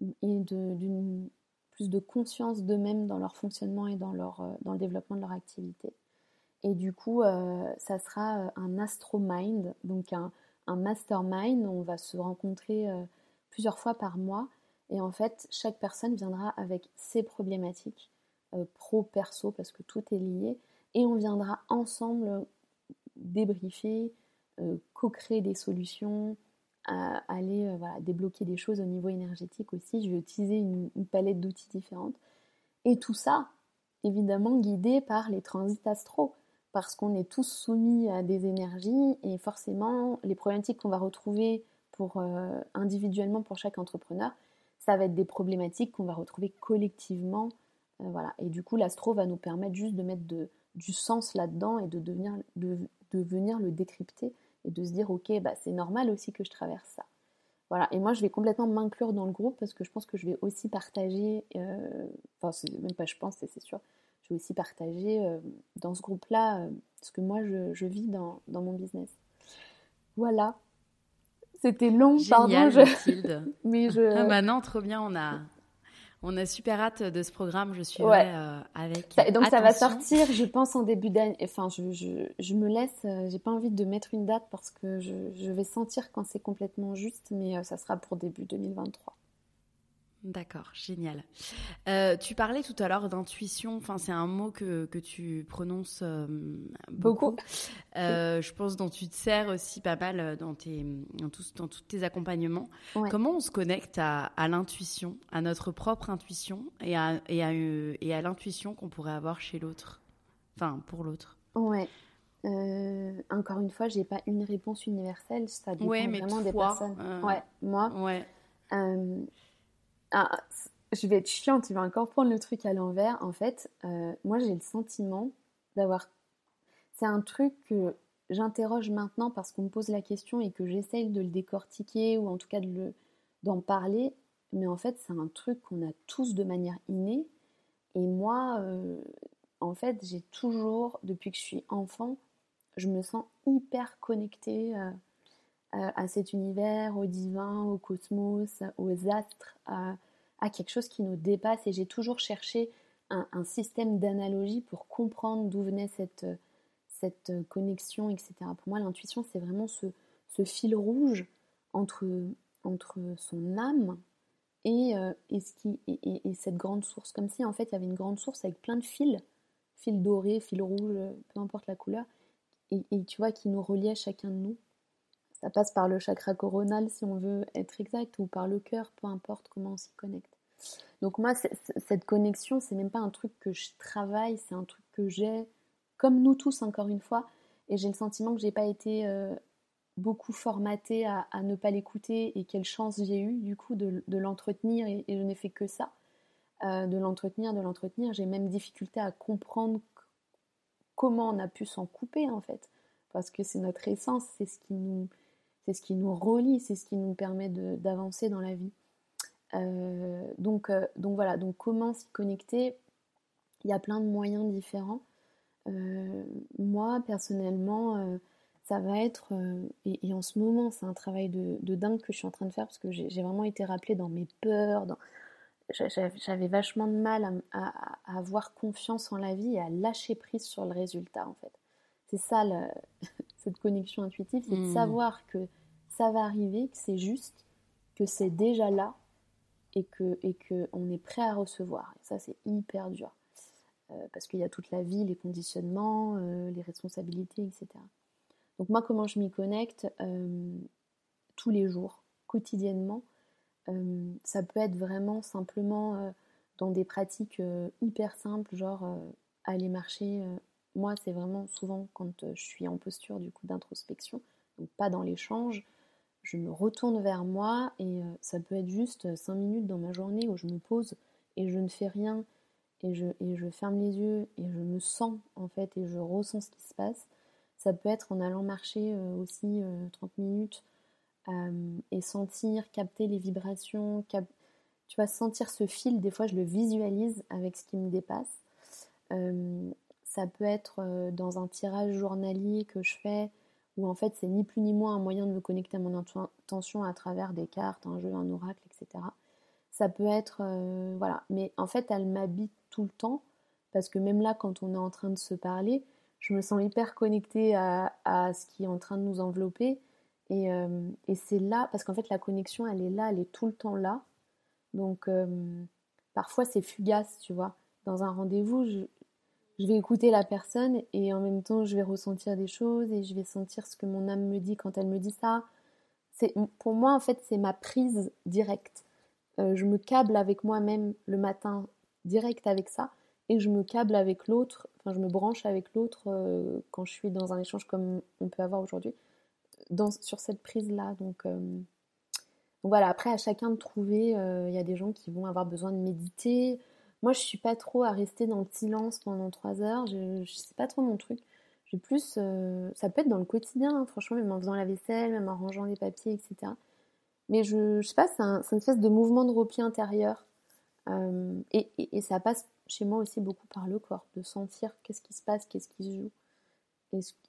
et d'une plus de conscience d'eux-mêmes dans leur fonctionnement et dans, leur, euh, dans le développement de leur activité. Et du coup, euh, ça sera un astromind, donc un, un mastermind. On va se rencontrer plusieurs fois par mois. Et en fait, chaque personne viendra avec ses problématiques, pro-perso, parce que tout est lié et on viendra ensemble débriefer, euh, co-créer des solutions, aller euh, débloquer des choses au niveau énergétique aussi. Je vais utiliser une, palette d'outils différentes. Et tout ça, évidemment, guidé par les transits astro, parce qu'on est tous soumis à des énergies et forcément, les problématiques qu'on va retrouver pour, euh, individuellement pour chaque entrepreneur, ça va être des problématiques qu'on va retrouver collectivement. voilà. Et du coup, l'astro va nous permettre juste de mettre de, du sens là-dedans et de, devenir, de, venir le décrypter et de se dire ok bah c'est normal aussi que je traverse ça. Voilà, et moi je vais complètement m'inclure dans le groupe parce que je pense que je vais aussi partager, euh, enfin c'est même pas je pense, c'est sûr, je vais aussi partager euh, dans ce groupe-là euh, ce que moi je, vis dans, mon business. Voilà, c'était long, pardon. Je... Mais je... Ah bah non, trop bien, on a, on a super hâte de ce programme. Je suis ouais. Euh, avec. Ça, donc ça va sortir, je pense en début d'année. Enfin, je, je, me laisse. Euh, j'ai pas envie de mettre une date parce que je, je vais sentir quand c'est complètement juste, mais euh, ça sera pour début 2023. D'accord, génial. Euh, tu parlais tout à l'heure d'intuition, enfin c'est un mot que, que tu prononces euh, beaucoup. Euh, je pense dont tu te sers aussi pas mal dans, tes, dans, tous, dans tous tes accompagnements. Comment on se connecte à, à l'intuition, à notre propre intuition et à, et à, et à l'intuition qu'on pourrait avoir chez l'autre, enfin pour l'autre Ouais. encore une fois, j'ai pas une réponse universelle, ça dépend vraiment des personnes. ouais, moi. Ouais ah, je vais être chiante, tu vas encore prendre le truc à l'envers. En fait, euh, moi j'ai le sentiment d'avoir. C'est un truc que j'interroge maintenant parce qu'on me pose la question et que j'essaye de le décortiquer ou en tout cas de le... d'en parler. mais en fait, c'est un truc qu'on a tous de manière innée. Et moi, euh, en fait, j'ai toujours, depuis que je suis enfant, je me sens hyper connectée euh, à cet univers, au divin, au cosmos, aux astres, à, quelque chose qui nous dépasse. Et j'ai toujours cherché un, système d'analogie pour comprendre d'où venait cette, cette connexion, etc. Pour moi, l'intuition, c'est vraiment ce, fil rouge entre, entre son âme et, euh, et, ce qui, et, cette grande source. Comme si, en fait, il y avait une grande source avec plein de fils, fils dorés, fils rouges, peu importe la couleur, et, tu vois, qui nous reliait chacun de nous. Ça passe par le chakra coronal, si on veut être exact, ou par le cœur, peu importe comment on s'y connecte. Donc moi, cette connexion, c'est même pas un truc que je travaille, c'est un truc que j'ai, comme nous tous, encore une fois, et j'ai le sentiment que j'ai pas été euh, beaucoup formatée à, ne pas l'écouter, et quelle chance j'ai eu, du coup, de, l'entretenir, et, je n'ai fait que ça, euh, de l'entretenir, de l'entretenir. J'ai même difficulté à comprendre comment on a pu s'en couper en fait. Parce que c'est notre essence, c'est ce qui nous, c'est ce qui nous relie, c'est ce qui nous permet d'avancer dans la vie. Euh, donc, euh, donc voilà, donc comment s'y connecter Il y a plein de moyens différents. Euh, moi, personnellement, ça va être, et, en ce moment, c'est un travail de, de, dingue que je suis en train de faire parce que j'ai vraiment été rappelée dans mes peurs, j'avais vachement de mal à, avoir confiance en la vie et à lâcher prise sur le résultat en fait. C'est ça cette connexion intuitive, c'est de hmm. savoir que ça va arriver, que c'est juste, que c'est déjà là et que et que on est prêt à recevoir. Et ça c'est hyper dur euh, parce qu'il y a toute la vie, les conditionnements, euh, les responsabilités, etc. Donc moi comment je m'y connecte euh, tous les jours, quotidiennement ça peut être vraiment simplement dans des pratiques hyper simples, genre aller marcher. Moi, c'est vraiment souvent quand je suis en posture du coup d'introspection, donc pas dans l'échange. Je me retourne vers moi et ça peut être juste 5 minutes dans ma journée où je me pose et je ne fais rien et je, et je ferme les yeux et je me sens en fait et je ressens ce qui se passe. Ça peut être en allant marcher aussi 30 minutes euh, et sentir, capter les vibrations, tu vas sentir ce fil, des fois je le visualise avec ce qui me dépasse. Euh, ça peut être euh, dans un tirage journalier que je fais, où en fait c'est ni plus ni moins un moyen de me connecter à mon intention à travers des cartes, un jeu, un oracle, etc. Ça peut être, voilà, mais en fait elle m'habite tout le temps, parce que même là quand on est en train de se parler, je me sens hyper connectée à, ce qui est en train de nous envelopper, euh, et, c'est là, parce qu'en fait la connexion, elle est là, elle est tout le temps là. Donc euh, parfois c'est fugace, tu vois. Dans un rendez-vous, je, vais écouter la personne et en même temps je vais ressentir des choses et je vais sentir ce que mon âme me dit quand elle me dit ça. C'est, pour moi, en fait, c'est ma prise directe. Euh, je me câble avec moi-même le matin direct avec ça et je me câble avec l'autre, enfin je me branche avec l'autre quand je suis dans un échange comme on peut avoir aujourd'hui sur cette prise-là. Euh, donc, voilà, après à chacun de trouver, euh, il y a des gens qui vont avoir besoin de méditer. Moi, je suis pas trop à rester dans le silence pendant trois heures. Je, ne sais pas trop mon truc. J'ai plus, euh, ça peut être dans le quotidien, hein, franchement, même en faisant la vaisselle, même en rangeant les papiers, etc. Mais je, je sais pas, c'est un, une espèce de mouvement de repli intérieur. et, et, ça passe chez moi aussi beaucoup par le corps, de sentir qu'est-ce qui se passe, qu'est-ce qui se joue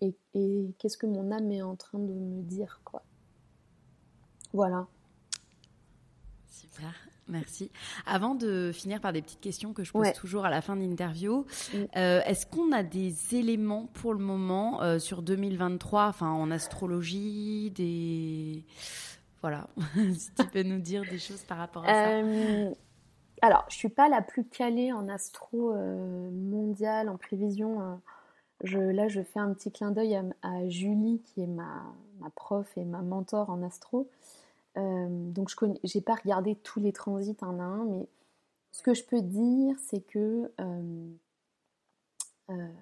et, qu'est-ce que mon âme est en train de me dire, quoi. Voilà. Super, merci. Avant de finir par des petites questions que je pose toujours à la fin de l'interview, euh, est-ce qu'on a des éléments pour le moment euh, sur 2023, enfin en astrologie, des... Voilà, si tu peux nous dire des choses par rapport à ça. Euh, alors, je suis pas la plus calée en astro mondial, en prévision là, je fais un petit clin d'œil à, Julie, qui est ma, prof et ma mentor en astro. Euh, donc, je n'ai pas regardé tous les transits un à un, mais ce que je peux dire, c'est que euh, euh,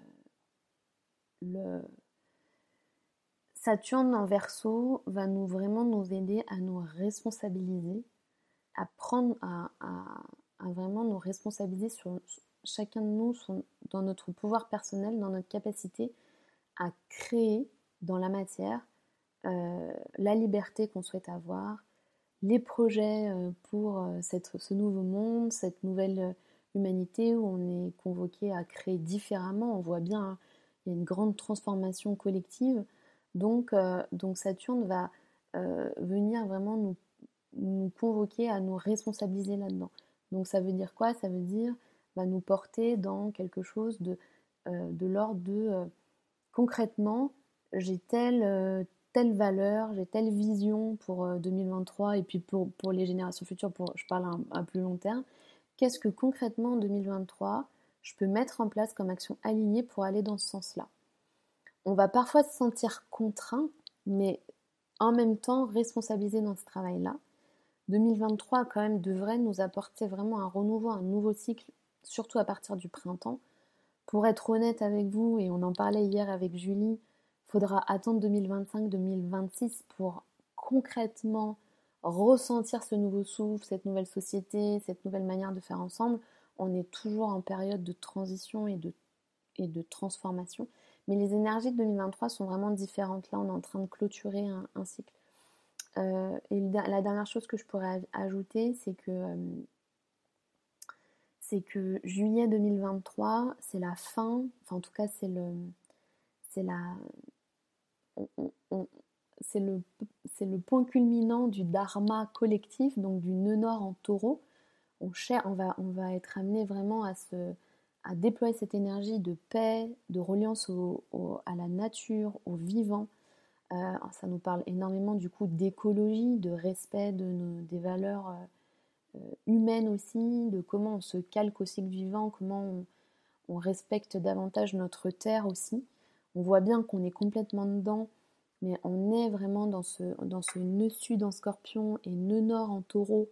le Saturne en verso va nous vraiment nous aider à nous responsabiliser, à prendre, à, vraiment nous responsabiliser sur, chacun de nous dans notre pouvoir personnel, dans notre capacité à créer dans la matière euh, la liberté qu'on souhaite avoir, les projets pour cette, ce nouveau monde, cette nouvelle humanité où on est convoqué à créer différemment. On voit bien, hein, il y a une grande transformation collective. Donc, donc Saturne va venir vraiment nous, nous convoquer à nous responsabiliser là-dedans. Donc ça veut dire quoi? Ça veut dire va nous porter dans quelque chose de, euh, de l'ordre de euh, concrètement, j'ai euh, telle valeur, j'ai telle vision pour 2023 et puis pour, pour les générations futures, pour, je parle à, plus long terme. Qu'est-ce que concrètement en 2023 je peux mettre en place comme action alignée pour aller dans ce sens-là? On va parfois se sentir contraint, mais en même temps responsabilisé dans ce travail-là. 2023 quand même devrait nous apporter vraiment un renouveau, un nouveau cycle surtout à partir du printemps. Pour être honnête avec vous, et on en parlait hier avec Julie, faudra attendre 2025-2026 pour concrètement ressentir ce nouveau souffle, cette nouvelle société, cette nouvelle manière de faire ensemble. On est toujours en période de transition et de, et de transformation. Mais les énergies de 2023 sont vraiment différentes. Là, on est en train de clôturer un, cycle. Euh, et la dernière chose que je pourrais ajouter, c'est que euh, c'est que juillet 2023, c'est la fin, enfin en tout cas c'est le, c'est la, c'est le, le point culminant du dharma collectif, donc du nœud nord en taureau. On, on, va, on va être amené vraiment à, se, à déployer cette énergie de paix, de reliance au, à la nature, au vivant. Euh, ça nous parle énormément du coup d'écologie, de respect de des valeurs. Euh, euh, humaine aussi, de comment on se calque au cycle vivant, comment on, respecte davantage notre terre aussi. On voit bien qu'on est complètement dedans, mais on est vraiment dans ce, nœud sud en scorpion et nœud nord en taureau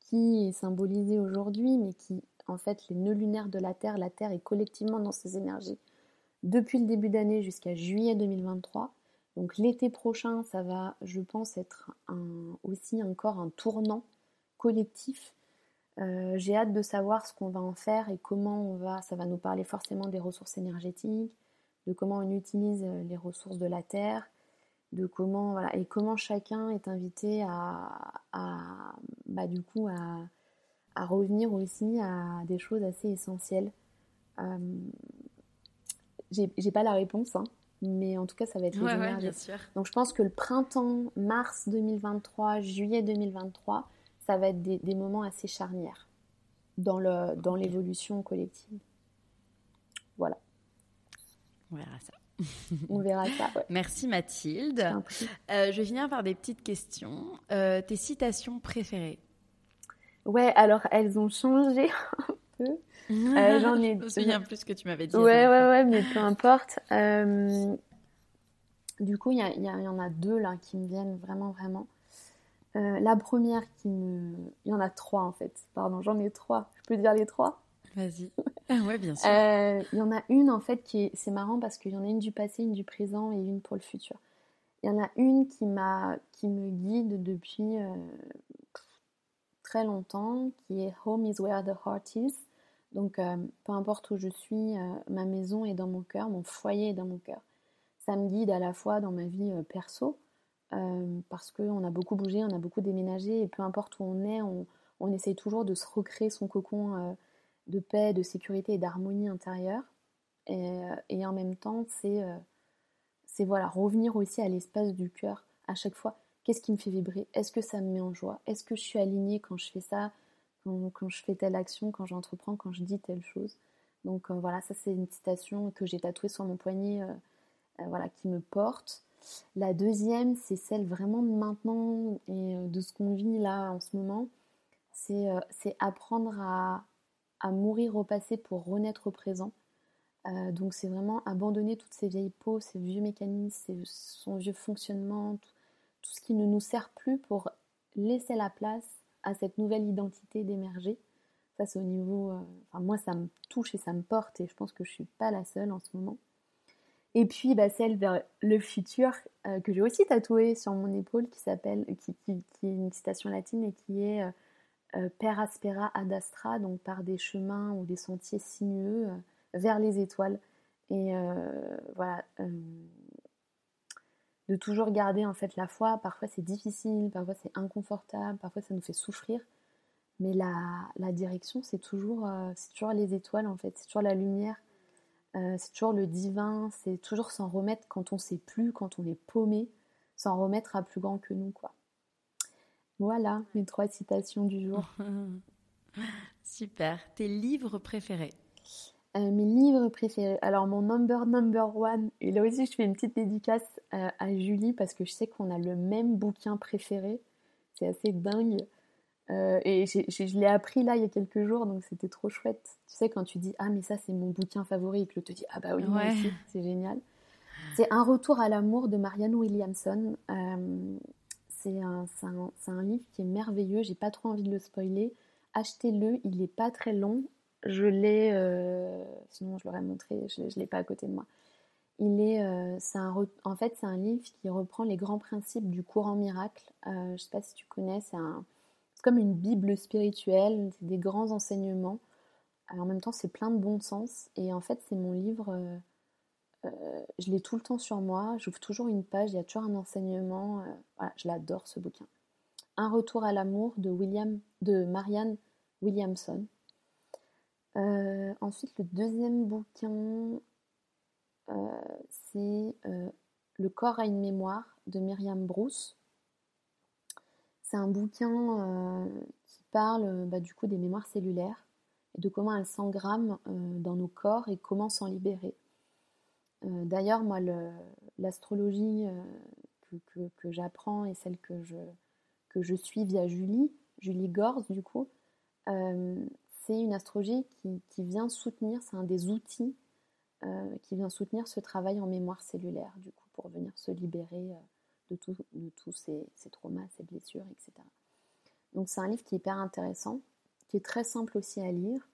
qui est symbolisé aujourd'hui, mais qui, en fait, les nœuds lunaires de la Terre, la Terre est collectivement dans ces énergies depuis le début d'année jusqu'à juillet 2023. Donc l'été prochain, ça va, je pense, être aussi encore un tournant collectif. Euh, j'ai hâte de savoir ce qu'on va en faire et comment on va. Ça va nous parler forcément des ressources énergétiques, de comment on utilise euh, les ressources de la terre, de comment voilà et comment chacun est invité à, bah, du coup à, revenir aussi à des choses assez essentielles. Euh, j'ai pas la réponse, hein, mais en tout cas ça va être les Donc je pense que le printemps, mars 2023, juillet 2023 ça va être des, moments assez charnières dans, le, dans l'évolution collective. Voilà. On verra ça. On verra ça. Merci Mathilde. Euh, je vais finir par des petites questions. Euh, tes citations préférées? Ouais, alors elles ont changé un peu. Euh, j'en ai. Je me souviens plus que tu m'avais dit. Ouais, ouais, ouais, mais peu importe. du coup, il y, y, y, en a deux là qui me viennent vraiment, vraiment. La première qui me... Il y en a trois en fait. Pardon, j'en ai trois. Je peux dire les trois? Vas-y. Ah ouais, bien sûr. Euh, il y en a une en fait qui est... C'est marrant parce qu'il y en a une du passé, une du présent et une pour le futur. Il y en a une qui, m'a... qui me guide depuis euh, très longtemps, qui est Home is where the heart is. Donc peu importe où je suis, ma maison est dans mon cœur, mon foyer est dans mon cœur. Ça me guide à la fois dans ma vie perso, euh, parce qu'on a beaucoup bougé, on a beaucoup déménagé, et peu importe où on est, on, on essaye toujours de se recréer son cocon euh, de paix, de sécurité et d'harmonie intérieure. Et, euh, en même temps, c'est voilà, revenir aussi à l'espace du cœur à chaque fois. Qu'est-ce qui me fait vibrer? Est-ce que ça me met en joie? Est-ce que je suis alignée quand je fais ça, quand, je fais telle action, quand j'entreprends, quand je dis telle chose? Donc voilà, ça c'est une citation que j'ai tatouée sur mon poignet, voilà, qui me porte. La deuxième, c'est celle vraiment de maintenant et euh, de ce qu'on vit là en ce moment. C'est euh, apprendre à, mourir au passé pour renaître au présent. Euh, donc c'est vraiment abandonner toutes ces vieilles peaux, ces vieux mécanismes, son vieux fonctionnement, tout, ce qui ne nous sert plus pour laisser la place à cette nouvelle identité d'émerger. Ça c'est au niveau... enfin moi ça me touche et ça me porte et je pense que je suis pas la seule en ce moment. Et puis bah, celle vers le futur euh, que j'ai aussi tatouée sur mon épaule qui s'appelle, qui, est une citation latine et qui est euh, euh, Per aspera ad astra, donc par des chemins ou des sentiers sinueux vers les étoiles. Et voilà, de toujours garder en fait la foi. Parfois c'est difficile, parfois c'est inconfortable, parfois ça nous fait souffrir. Mais la, la direction, c'est toujours, euh, toujours les étoiles en fait, c'est toujours la lumière, euh, c'est toujours le divin, c'est toujours s'en remettre quand on sait plus, quand on est paumé, s'en remettre à plus grand que nous quoi. Voilà mes trois citations du jour. Super. Tes livres préférés? Euh, mes livres préférés. Alors mon number number one, et là aussi je fais une petite dédicace euh, à Julie parce que je sais qu'on a le même bouquin préféré. C'est assez dingue. Euh, et je l'ai appris là il y a quelques jours, donc c'était trop chouette. Tu sais, quand tu dis Ah, mais ça c'est mon bouquin favori, et que l'autre te dit Ah, bah oui, moi aussi, c'est génial. C'est Un retour à l'amour de Marianne Williamson. C'est un, un, un, livre qui est merveilleux, j'ai pas trop envie de le spoiler. Achetez-le, il est pas très long je l'ai, euh, sinon je l'aurais montré, je ne l'ai pas à côté de moi. Il est, euh, un, en fait, c'est un livre qui reprend les grands principes du courant miracle. Euh, je sais pas si tu connais, c'est comme une bible spirituelle, c'est des grands enseignements. en même temps, c'est plein de bon sens. Et en fait, c'est mon livre, je l'ai tout le temps sur moi. J'ouvre toujours une page, il y a toujours un enseignement. voilà, je l'adore ce bouquin. Un retour à l'amour de de Marianne Williamson. Euh, ensuite, le deuxième bouquin, euh, c'est euh, Le corps a une mémoire de Myriam Bruce. C'est un bouquin qui parle bah, du coup des mémoires cellulaires et de comment elles s'engramment dans nos corps et comment s'en libérer. D'ailleurs, moi, l'astrologie que, que j'apprends et celle que je, que je suis via Julie, Julie Gorz, du coup, c'est une astrologie qui, vient soutenir, c'est un des outils euh, qui vient soutenir ce travail en mémoire cellulaire, du coup, pour venir se libérer euh, de, tous ces, traumas, ces blessures, etc. Donc c'est un livre qui est hyper intéressant, qui est très simple aussi à lire.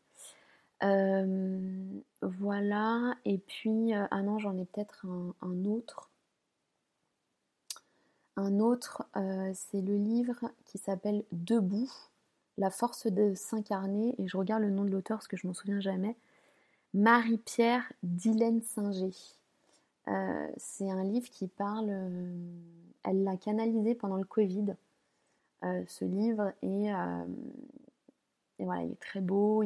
Voilà, et puis, ah non, j'en ai peut-être un, autre. Un autre, c'est le livre qui s'appelle Debout la force de s'incarner, et je regarde le nom de l'auteur parce que je m'en souviens jamais, Marie-Pierre Dylène Singer. C'est un livre qui parle, elle l'a canalisé pendant le Covid, ce livre, et, voilà, il est très beau,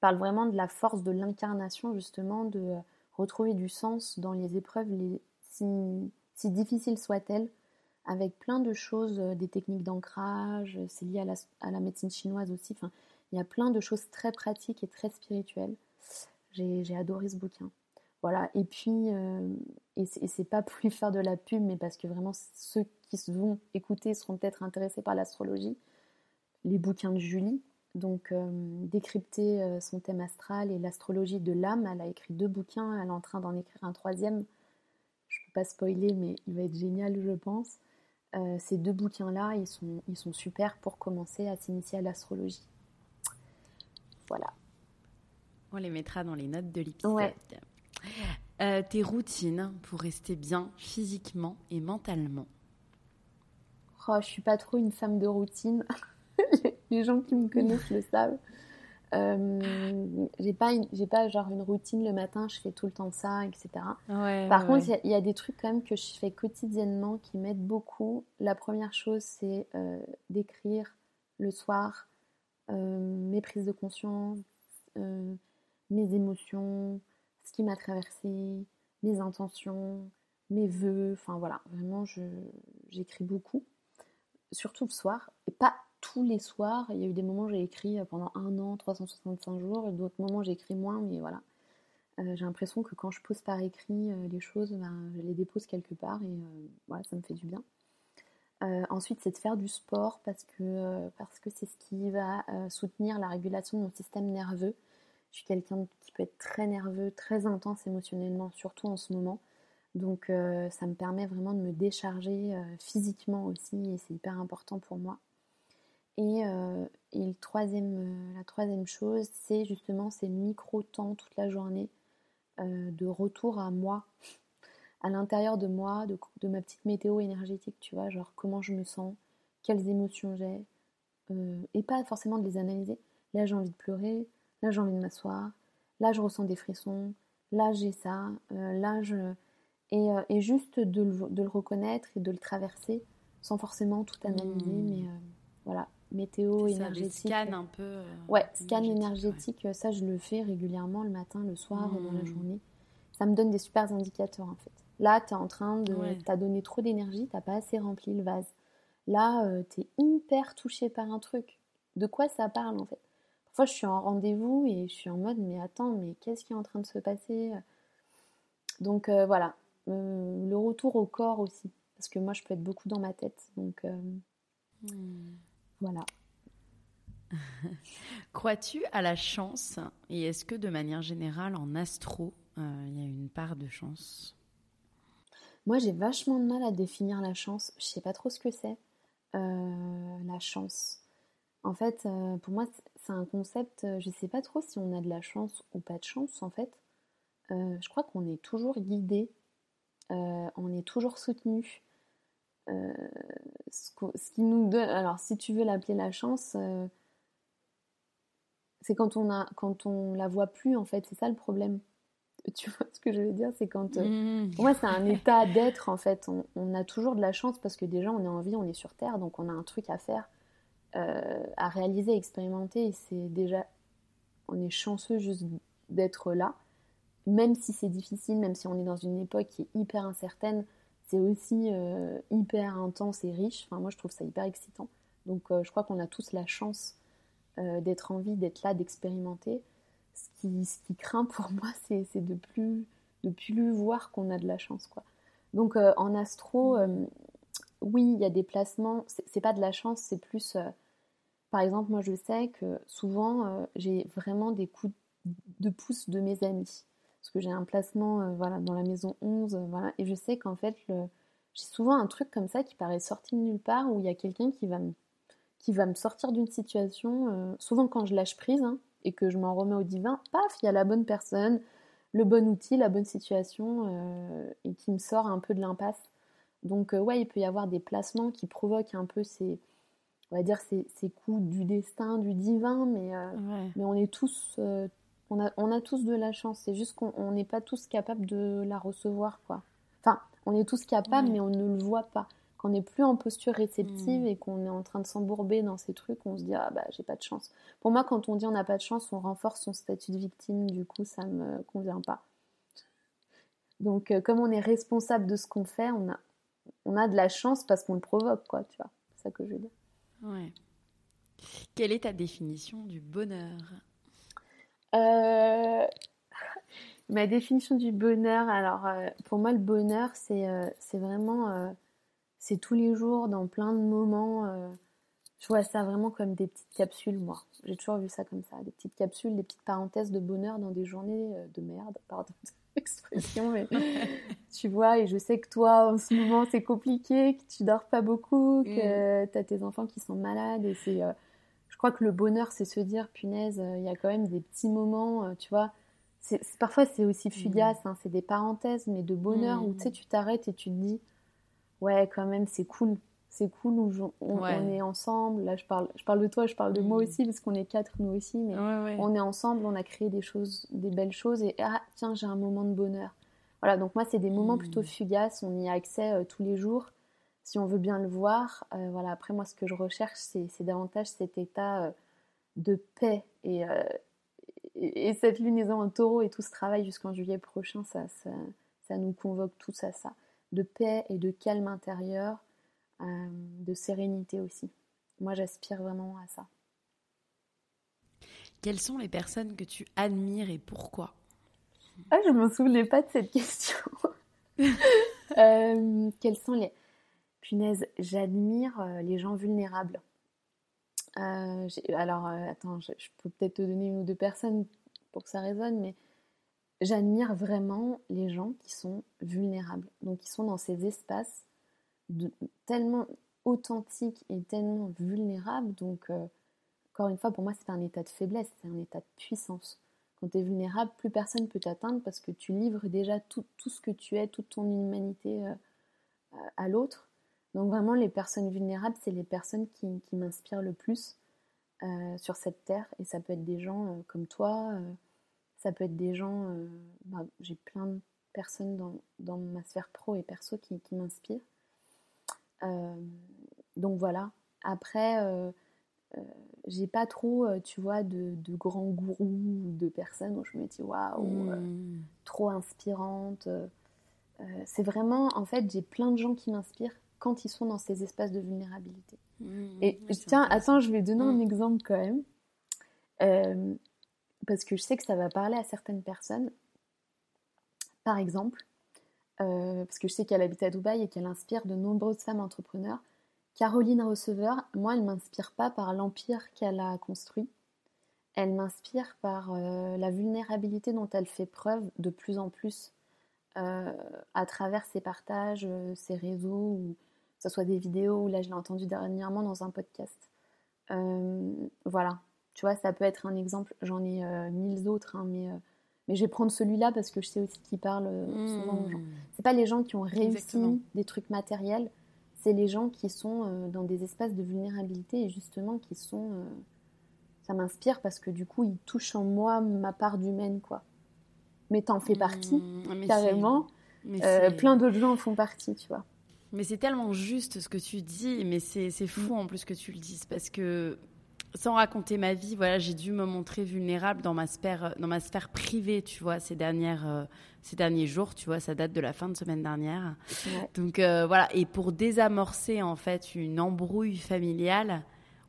parle vraiment de la force de l'incarnation, justement, de retrouver du sens dans les épreuves, si, difficiles soient-elles, avec plein de choses, euh, des techniques d'ancrage, euh, c'est lié à la, médecine chinoise aussi. Enfin, il y a plein de choses très pratiques et très spirituelles. J'ai adoré ce bouquin. Voilà, et puis, euh, et c'est pas lui faire de la pub, mais parce que vraiment ceux qui vont écouter seront peut-être intéressés par l'astrologie, les bouquins de Julie, donc décrypter son thème astral et l'astrologie de l'âme. Elle a écrit deux bouquins, elle est en train d'en écrire un troisième. Je ne peux pas spoiler, mais il va être génial, je pense. Euh, ces deux bouquins-là, ils sont, ils sont super pour commencer à s'initier à l'astrologie. Voilà. On les mettra dans les notes de l'épisode. Euh, tes routines pour rester bien physiquement et mentalement? Oh, Je suis pas trop une femme de routine. les gens qui me connaissent le savent. Euh, j'ai pas j'ai pas genre une routine le matin je fais tout le temps ça etc par contre il y, a des trucs quand même que je fais quotidiennement qui m'aident beaucoup. La première chose c'est euh, d'écrire le soir euh, mes prises de conscience mes émotions ce qui m'a traversé mes intentions mes vœux enfin voilà. Vraiment je j'écris beaucoup. Surtout le soir. Et pas tous les soirs. Il y a eu des moments où j'ai écrit pendant un an, 365 jours, et d'autres moments j'ai écrit moins, mais voilà. Euh, j'ai l'impression que quand je pose par écrit euh, les choses, ben, je les dépose quelque part et euh, voilà, ça me fait du bien. ensuite, c'est de faire du sport parce que parce que c'est ce qui va soutenir la régulation de mon système nerveux. Je suis quelqu'un qui peut être très nerveux, très intense émotionnellement, surtout en ce moment. Donc ça me permet vraiment de me décharger physiquement aussi et c'est hyper important pour moi. Euh, et, le troisième, euh, la troisième chose, c'est justement ces micro-temps toute la journée euh, de retour à moi, à l'intérieur de moi, de, de, ma petite météo énergétique, tu vois, genre comment je me sens, quelles émotions j'ai, et pas forcément de les analyser. Là, j'ai envie de pleurer, là, j'ai envie de m'asseoir, là, je ressens des frissons, là, j'ai ça, là, je... Et, et juste de le, de le, reconnaître et de le traverser sans forcément tout analyser, mmh. mais euh, voilà, météo énergétique. Scan un peu. Euh, ouais, scan énergétique, ça je le fais régulièrement le matin, le soir, dans la mmh. journée. Ça me donne des super indicateurs en fait. Là, tu es en train de. Ouais. Tu as donné trop d'énergie, tu pas assez rempli le vase. Là, tu es hyper touché par un truc. De quoi ça parle en fait? Parfois, je suis en rendez-vous et je suis en mode, mais attends, mais qu'est-ce qui est en train de se passer? Donc voilà, le retour au corps aussi. Parce que moi, je peux être beaucoup dans ma tête. Donc, hmm. Voilà. Crois-tu à la chance Et est-ce que de manière générale, en astro, euh, il y a une part de chance? Moi, j'ai vachement de mal à définir la chance. Je sais pas trop ce que c'est. Euh, la chance. En fait, euh, pour moi, c'est un concept. Je sais pas trop si on a de la chance ou pas de chance. En fait, je crois qu'on est toujours guidé euh, on est toujours soutenu. Euh, ce, qui nous donne, alors si tu veux l'appeler la chance, euh, c'est quand on a, quand on la voit plus en fait, c'est ça le problème. Tu vois ce que je veux dire, c'est quand, mmh. pour moi c'est un état d'être en fait. On, a toujours de la chance parce que déjà on est en vie, on est sur terre, donc on a un truc à faire, à réaliser, à expérimenter, et c'est déjà, on est chanceux juste d'être là même si c'est difficile, même si on est dans une époque qui est hyper incertaine, c'est aussi euh, hyper intense et riche. Enfin, moi, je trouve ça hyper excitant. Donc, euh, je crois qu'on a tous la chance euh, d'être en vie, d'être là, d'expérimenter. Ce qui, ce qui craint pour moi, c'est de plus, de plus voir qu'on a de la chance. Quoi. Donc, en astro, oui, il y a des placements. C'est pas de la chance, c'est plus. par exemple, moi, je sais que souvent, j'ai vraiment des coups de pouce de mes amis parce que j'ai un placement euh, voilà, dans la maison 11, euh, voilà, et je sais qu'en fait, j'ai souvent un truc comme ça qui paraît sorti de nulle part, où il y a quelqu'un qui va me, qui va me sortir d'une situation, euh, souvent quand je lâche prise, hein, et que je m'en remets au divin, paf, il y a la bonne personne, le bon outil, la bonne situation, et qui me sort un peu de l'impasse. Donc ouais, il peut y avoir des placements qui provoquent un peu ces, on va dire ces, ces coups du destin, du divin, mais, mais on est tous on a, tous de la chance, c'est juste qu'on n'est pas tous capables de la recevoir, quoi. Enfin, on est tous capables, mais on ne le voit pas. Quand on n'est plus en posture réceptive hmm. et qu'on est en train de s'embourber dans ces trucs, on se dit ah bah j'ai pas de chance. Pour moi, quand on dit on n'a pas de chance, on renforce son statut de victime. Du coup, ça me convient pas. Donc, euh, comme on est responsable de ce qu'on fait, on a, on a de la chance parce qu'on le provoque, quoi. Tu vois, c'est ça que je veux dire. Ouais. Quelle est ta définition du bonheur? Euh, ma définition du bonheur, alors euh, pour moi le bonheur c'est euh, vraiment c'est tous les jours dans plein de moments. je vois ça vraiment comme des petites capsules moi. J'ai toujours vu ça comme ça, des petites capsules, des petites parenthèses de bonheur dans des journées de merde, pardon l'expression, mais tu vois, et je sais que toi en ce moment c'est compliqué, que tu dors pas beaucoup, que mm. tu as tes enfants qui sont malades et c'est crois que le bonheur, c'est se dire, punaise, euh, il y a quand même des petits moments, euh, tu vois. parfois, c'est aussi mmh. fugace, hein, c'est des parenthèses, mais de bonheur où tu sais, mmh. tu t'arrêtes et tu te dis, ouais, quand même, c'est cool. C'est cool où on, est ensemble. Là, je parle, je parle de toi, je parle de moi mmh. aussi, parce qu'on est quatre, nous aussi, mais on est ensemble, on a créé des choses, des belles choses, et ah, tiens, j'ai un moment de bonheur. Voilà, donc moi, c'est des moments plutôt fugaces, on y a accès euh, tous les jours si on veut bien le voir, euh, voilà, après moi ce que je recherche c'est, davantage cet état euh, de paix euh, et, et, cette lunaison en taureau et tout ce travail jusqu'en juillet prochain, ça, ça, nous convoque tous à ça, de paix et de calme intérieur, de sérénité aussi. Moi j'aspire vraiment à ça. Quelles sont les personnes que tu admires et pourquoi? Ah, Je ne m'en souvenais pas de cette question. quels sont les punaise, j'admire euh, les gens vulnérables. Euh, alors, euh, attends, je, peux peut-être te donner une ou deux personnes pour que ça résonne, mais j'admire vraiment les gens qui sont vulnérables, donc qui sont dans ces espaces tellement authentiques et tellement vulnérables. Donc, encore une fois, pour moi, c'est un état de faiblesse, c'est un état de puissance. Quand tu es vulnérable, plus personne ne peut t'atteindre parce que tu livres déjà tout, tout, ce que tu es, toute ton humanité à l'autre. Donc vraiment, les personnes vulnérables, c'est les personnes qui, m'inspirent le plus euh, sur cette terre. Et ça peut être des gens euh, comme toi, euh, ça peut être des gens... Bah, j'ai plein de personnes dans, dans, ma sphère pro et perso qui, qui m'inspirent. donc voilà. Après, j'ai pas trop, tu vois, de, de, grands gourous, de personnes où je me dis waouh, mmh. trop inspirante. c'est vraiment, en fait, j'ai plein de gens qui m'inspirent quand ils sont dans ces espaces de vulnérabilité. Mmh, et tiens, attends, je vais donner un mmh. exemple quand même. Euh, parce que je sais que ça va parler à certaines personnes. Par exemple, euh, parce que je sais qu'elle habite à Dubaï et qu'elle inspire de nombreuses femmes entrepreneurs. Caroline Receveur, moi, elle ne m'inspire pas par l'empire qu'elle a construit. Elle m'inspire par euh, la vulnérabilité dont elle fait preuve de plus en plus à travers ses partages, ses réseaux, ou ce soit des vidéos, ou là je l'ai entendu dernièrement dans un podcast. voilà, tu vois, ça peut être un exemple. J'en ai euh, mille autres, hein, mais, euh, mais je vais prendre celui-là parce que je sais aussi qu'il parle euh, souvent aux gens. Hmm. C'est pas les gens qui ont réussi des trucs matériels, c'est les gens qui sont dans des espaces de vulnérabilité et justement qui sont. ça m'inspire parce que du coup, ils touchent en moi ma part d'humaine, quoi. Mais t'en fais partie, hmm, carrément. plein d'autres gens en font partie, tu vois. Mais c'est tellement juste ce que tu dis, mais c'est fou en plus que tu le dises parce que sans raconter ma vie, voilà, j'ai dû me montrer vulnérable dans ma sphère, dans ma sphère privée, tu vois, ces dernières, euh, ces derniers jours, tu vois, ça date de la fin de semaine dernière. Donc euh, voilà, et pour désamorcer en fait une embrouille familiale,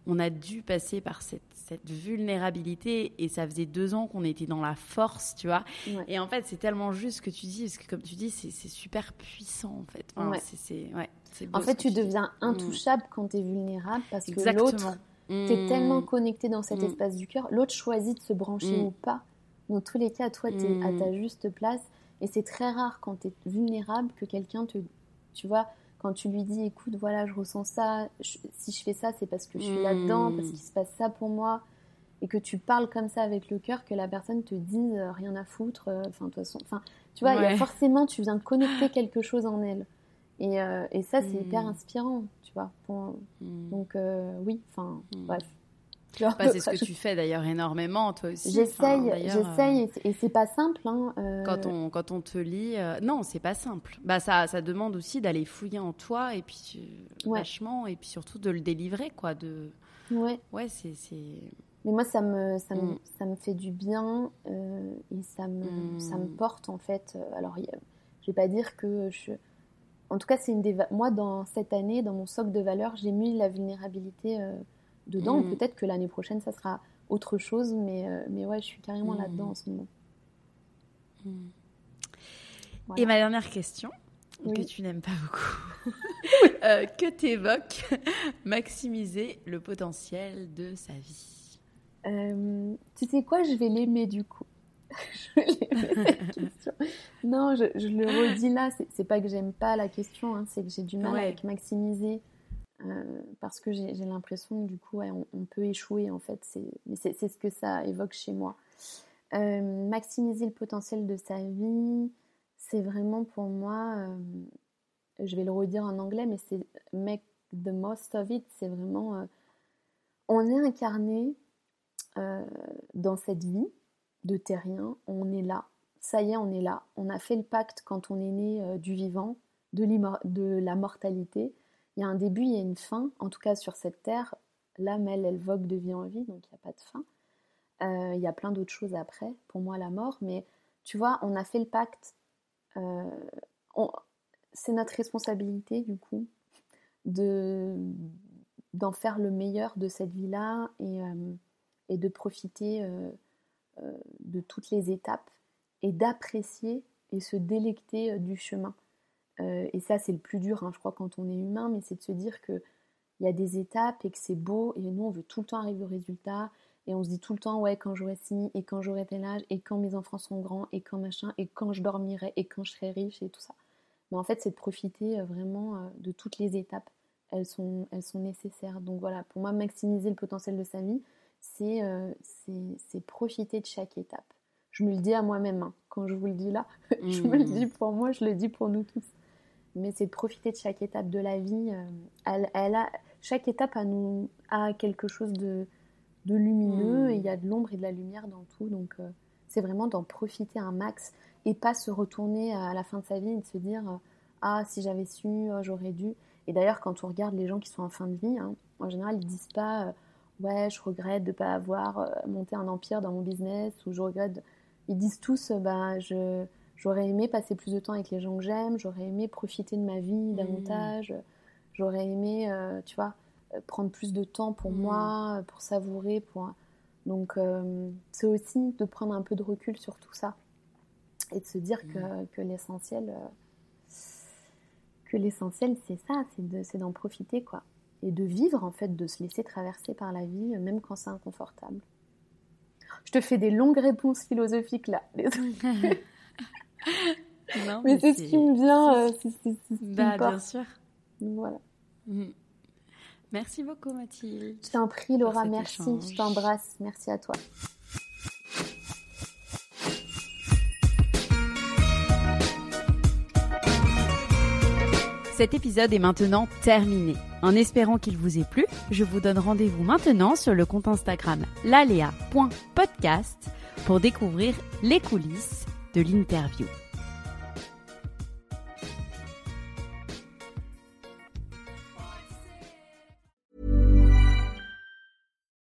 on a dû passer par cette, cette vulnérabilité et ça faisait deux ans qu'on était dans la force, tu vois. Et en fait, c'est tellement juste ce que tu dis, parce que comme tu dis, c'est super puissant en fait. c'est, ouais, en fait, tu deviens mm. intouchable quand tu es vulnérable parce que l'autre tu es tellement mm. connecté dans cet mm. espace du cœur. L'autre choisit de se brancher ou pas. Dans tous les cas, toi, tu es à ta juste place. Et c'est très rare quand tu es vulnérable que quelqu'un te. Tu vois, quand tu lui dis écoute, voilà, je ressens ça. si je fais ça, c'est parce que je suis là-dedans, parce qu'il se passe ça pour moi. Et que tu parles comme ça avec le cœur, que la personne te dise euh, rien à foutre. Euh, enfin, de toute façon. Enfin, tu vois, il y a forcément, tu viens connecter quelque chose en elle. Et, euh, et ça, c'est hyper inspirant tu vois. Hmm. Donc oui, enfin hmm. bref. Bah, c'est ce que tu fais d'ailleurs énormément, toi aussi. J'essaye, j'essaye, euh, et c'est pas simple. Hein, euh. quand, on, quand on te lit, non, c'est pas simple. Bah, ça, ça demande aussi d'aller fouiller en toi, et puis vachement, et puis surtout de le délivrer, quoi. De... Ouais. Ouais, c'est. Mais moi, ça me, ça, me, hmm. ça me fait du bien, et ça me, ça me porte, en fait. Alors, je vais pas dire que je en tout cas, c'est une des moi dans cette année, dans mon socle de valeurs, j'ai mis la vulnérabilité euh, dedans. Mm. Peut-être que l'année prochaine, ça sera autre chose, mais euh, mais ouais, je suis carrément là-dedans en ce moment. Mm. Et ma dernière question, que tu n'aimes pas beaucoup, euh, que t'évoques maximiser le potentiel de sa vie. tu sais quoi, je vais l'aimer du coup. non, je, le redis là, c'est pas que j'aime pas la question, hein, c'est que j'ai du mal avec maximiser euh, parce que j'ai l'impression du coup on, peut échouer en fait. Mais c'est ce que ça évoque chez moi. Euh, maximiser le potentiel de sa vie, c'est vraiment pour moi, euh, je vais le redire en anglais, mais c'est make the most of it. C'est vraiment, on est incarné dans cette vie de terrien, on est là. Ça y est, on est là. On a fait le pacte quand on est né du vivant, de, la mortalité. Il y a un début, il y a une fin. En tout cas, sur cette terre, l'âme, elle, elle vogue de vie en vie, donc il n'y a pas de fin. Euh, il y a plein d'autres choses après, pour moi, la mort. Mais tu vois, on a fait le pacte. Euh, c'est notre responsabilité, du coup, de d'en faire le meilleur de cette vie-là et, et, de profiter euh, de toutes les étapes et d'apprécier et se délecter euh, du chemin. Euh, et ça, c'est le plus dur, hein, je crois, quand on est humain, mais c'est de se dire qu'il y a des étapes et que c'est beau, et nous, on veut tout le temps arriver au résultat, et on se dit tout le temps, ouais, quand j'aurai ci, et quand j'aurai tel âge, et quand mes enfants sont grands, et quand machin, et quand je dormirai, et quand je serai riche, et tout ça. Mais en fait, c'est de profiter vraiment de toutes les étapes. Elles sont, elles sont nécessaires. Donc voilà, pour moi, maximiser le potentiel de sa vie, euh, c'est profiter de chaque étape. Je me le dis à moi-même, hein. quand je vous le dis là, je me le dis pour moi, je le dis pour nous tous. Mais c'est de profiter de chaque étape de la vie. Euh, elle, a, chaque étape a, nous, a quelque chose de, de lumineux, et il y a de l'ombre et de la lumière dans tout. Donc euh, c'est vraiment d'en profiter un max. et pas se retourner à la fin de sa vie et de se dire ah si j'avais su oh, j'aurais dû et d'ailleurs quand on regarde les gens qui sont en fin de vie hein, en général ils disent pas ouais je regrette de pas avoir monté un empire dans mon business ou je regrette ils disent tous bah je j'aurais aimé passer plus de temps avec les gens que j'aime j'aurais aimé profiter de ma vie mmh. davantage j'aurais aimé tu vois prendre plus de temps pour mmh. moi pour savourer pour donc c'est aussi de prendre un peu de recul sur tout ça et de se dire que, mm. que l'essentiel, euh, que l'essentiel c'est ça, c'est d'en profiter quoi, et de vivre en fait, de se laisser traverser par la vie, même quand c'est inconfortable. Je te fais des longues réponses philosophiques là. non, mais, c'est ce qui me vient. Euh, c'est bah, bien sûr. Voilà. Mm. Merci beaucoup Mathilde. Je t'en prie Laura, merci. Je t'embrasse. Merci à toi. Cet épisode est maintenant terminé. En espérant qu'il vous ait plu, je vous donne rendez-vous maintenant sur le compte Instagram lalea.podcast pour découvrir les coulisses de l'interview.